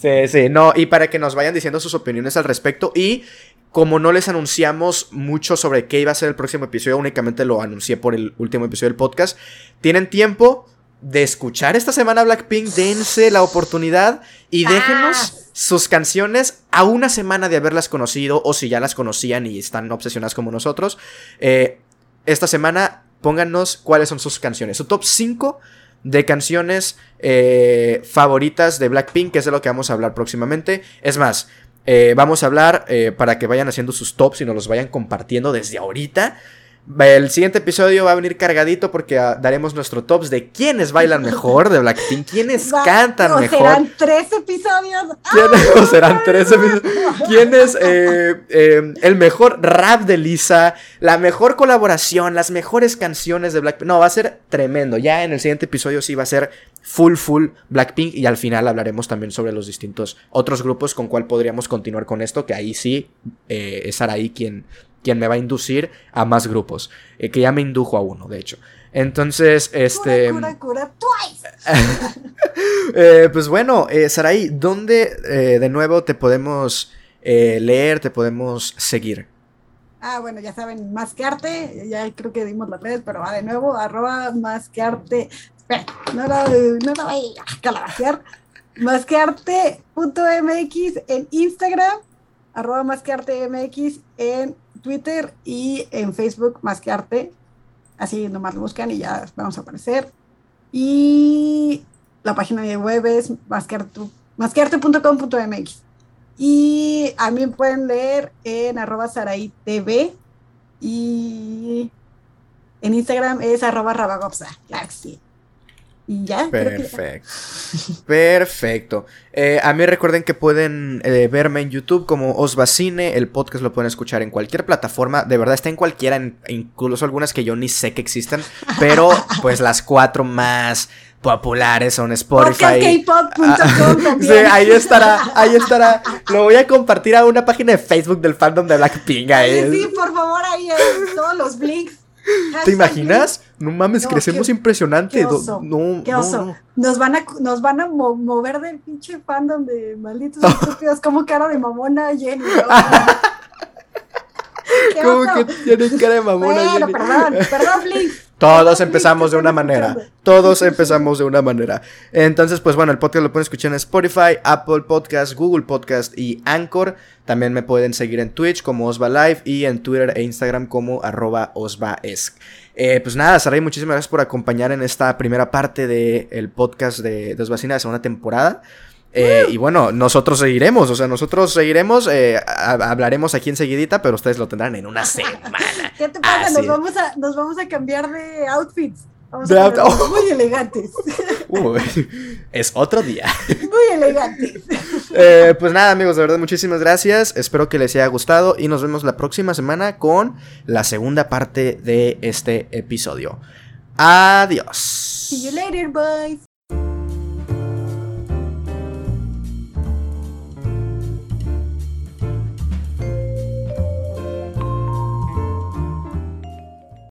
Sí, sí, no, y para que nos vayan diciendo sus opiniones al respecto y como no les anunciamos mucho sobre qué iba a ser el próximo episodio, únicamente lo anuncié por el último episodio del podcast, tienen tiempo de escuchar esta semana Blackpink, dense la oportunidad y Ah. déjenos sus canciones a una semana de haberlas conocido o si ya las conocían y están obsesionadas como nosotros. eh, esta semana pónganos cuáles son sus canciones, su top 5 de canciones eh, favoritas de Blackpink, que es de lo que vamos a hablar próximamente. Es más, eh, vamos a hablar eh, para que vayan haciendo sus tops y nos los vayan compartiendo desde ahorita. El siguiente episodio va a venir cargadito porque ah, daremos nuestro tops de quiénes bailan mejor de Blackpink, quiénes Va- cantan mejor. serán tres episodios. ¡Ah! ¿Quién- o serán tres episodios? ¿Quién es eh, eh, el mejor rap de Lisa? La mejor colaboración, las mejores canciones de Blackpink. No, va a ser tremendo. Ya en el siguiente episodio sí va a ser full, full Blackpink. Y al final hablaremos también sobre los distintos otros grupos con cuál podríamos continuar con esto. Que ahí sí eh, es Araí quien, quien me va a inducir a más grupos. eh, que ya me indujo a uno, de hecho. Entonces, este. Cura, cura, cura. *laughs* Eh, pues bueno, Saraí, ¿dónde de nuevo te podemos leer, te podemos seguir? Ah, bueno, ya saben, más que arte, ya creo que dimos las redes, pero va de nuevo, arroba más que arte. No la, no la voy a calabacear. Más que en Instagram, arroba más que en Twitter y en Facebook más que. Así nomás lo buscan y ya vamos a aparecer. Y la página de web es masquearte- masquearte.com.mx. Y a mí me pueden leer en arroba Saraí TV y en Instagram es arroba rabagopsa. Claro que sí. Y ya. creo que ya. Perfecto. Perfecto. Eh, a mí recuerden que pueden eh, verme en YouTube como Osvacine. El podcast lo pueden escuchar en cualquier plataforma. De verdad, está en cualquiera, en- incluso algunas que yo ni sé que existen. Pero *laughs* pues las cuatro más populares son Spotify. Podcastkpop.com *laughs* Sí, ahí estará, ahí estará. Lo voy a compartir a una página de Facebook del fandom de Blackpink. ahí. Sí, por favor, ahí todos los links. ¿Te imaginas? No mames, No, crecemos qué- impresionante. qué oso, no, Qué no, oso. no. Nos van a, nos van a mo- mover del pinche fandom de malditos *laughs* estúpidos como cara de mamona Jenny. ¿no? *laughs* Qué ¿Cómo oso. que cara de mamona, Bueno, Jenny? perdón, perdón, Blink. *laughs* Todos empezamos de una manera. Todos empezamos de una manera. Entonces, pues bueno, el podcast lo pueden escuchar en Spotify, Apple Podcast, Google Podcast y Anchor. También me pueden seguir en Twitch como Osva Live y en Twitter e Instagram como arroba osvaesc. Eh, pues nada, Saray, muchísimas gracias por acompañar en esta primera parte del podcast de, de Osvacina de segunda temporada. Eh, y bueno, nosotros seguiremos, o sea, nosotros seguiremos, eh, ha- hablaremos aquí enseguidita, pero ustedes lo tendrán en una *laughs* semana. ¿Qué te pasa? Nos vamos, a, nos vamos a cambiar de outfits. Vamos a ponernos muy elegantes. *laughs* Uy, es otro día. *laughs* Muy elegantes. *laughs* Eh, pues nada, amigos, de verdad, muchísimas gracias. Espero que les haya gustado y nos vemos la próxima semana con la segunda parte de este episodio. Adiós. See you later, boys.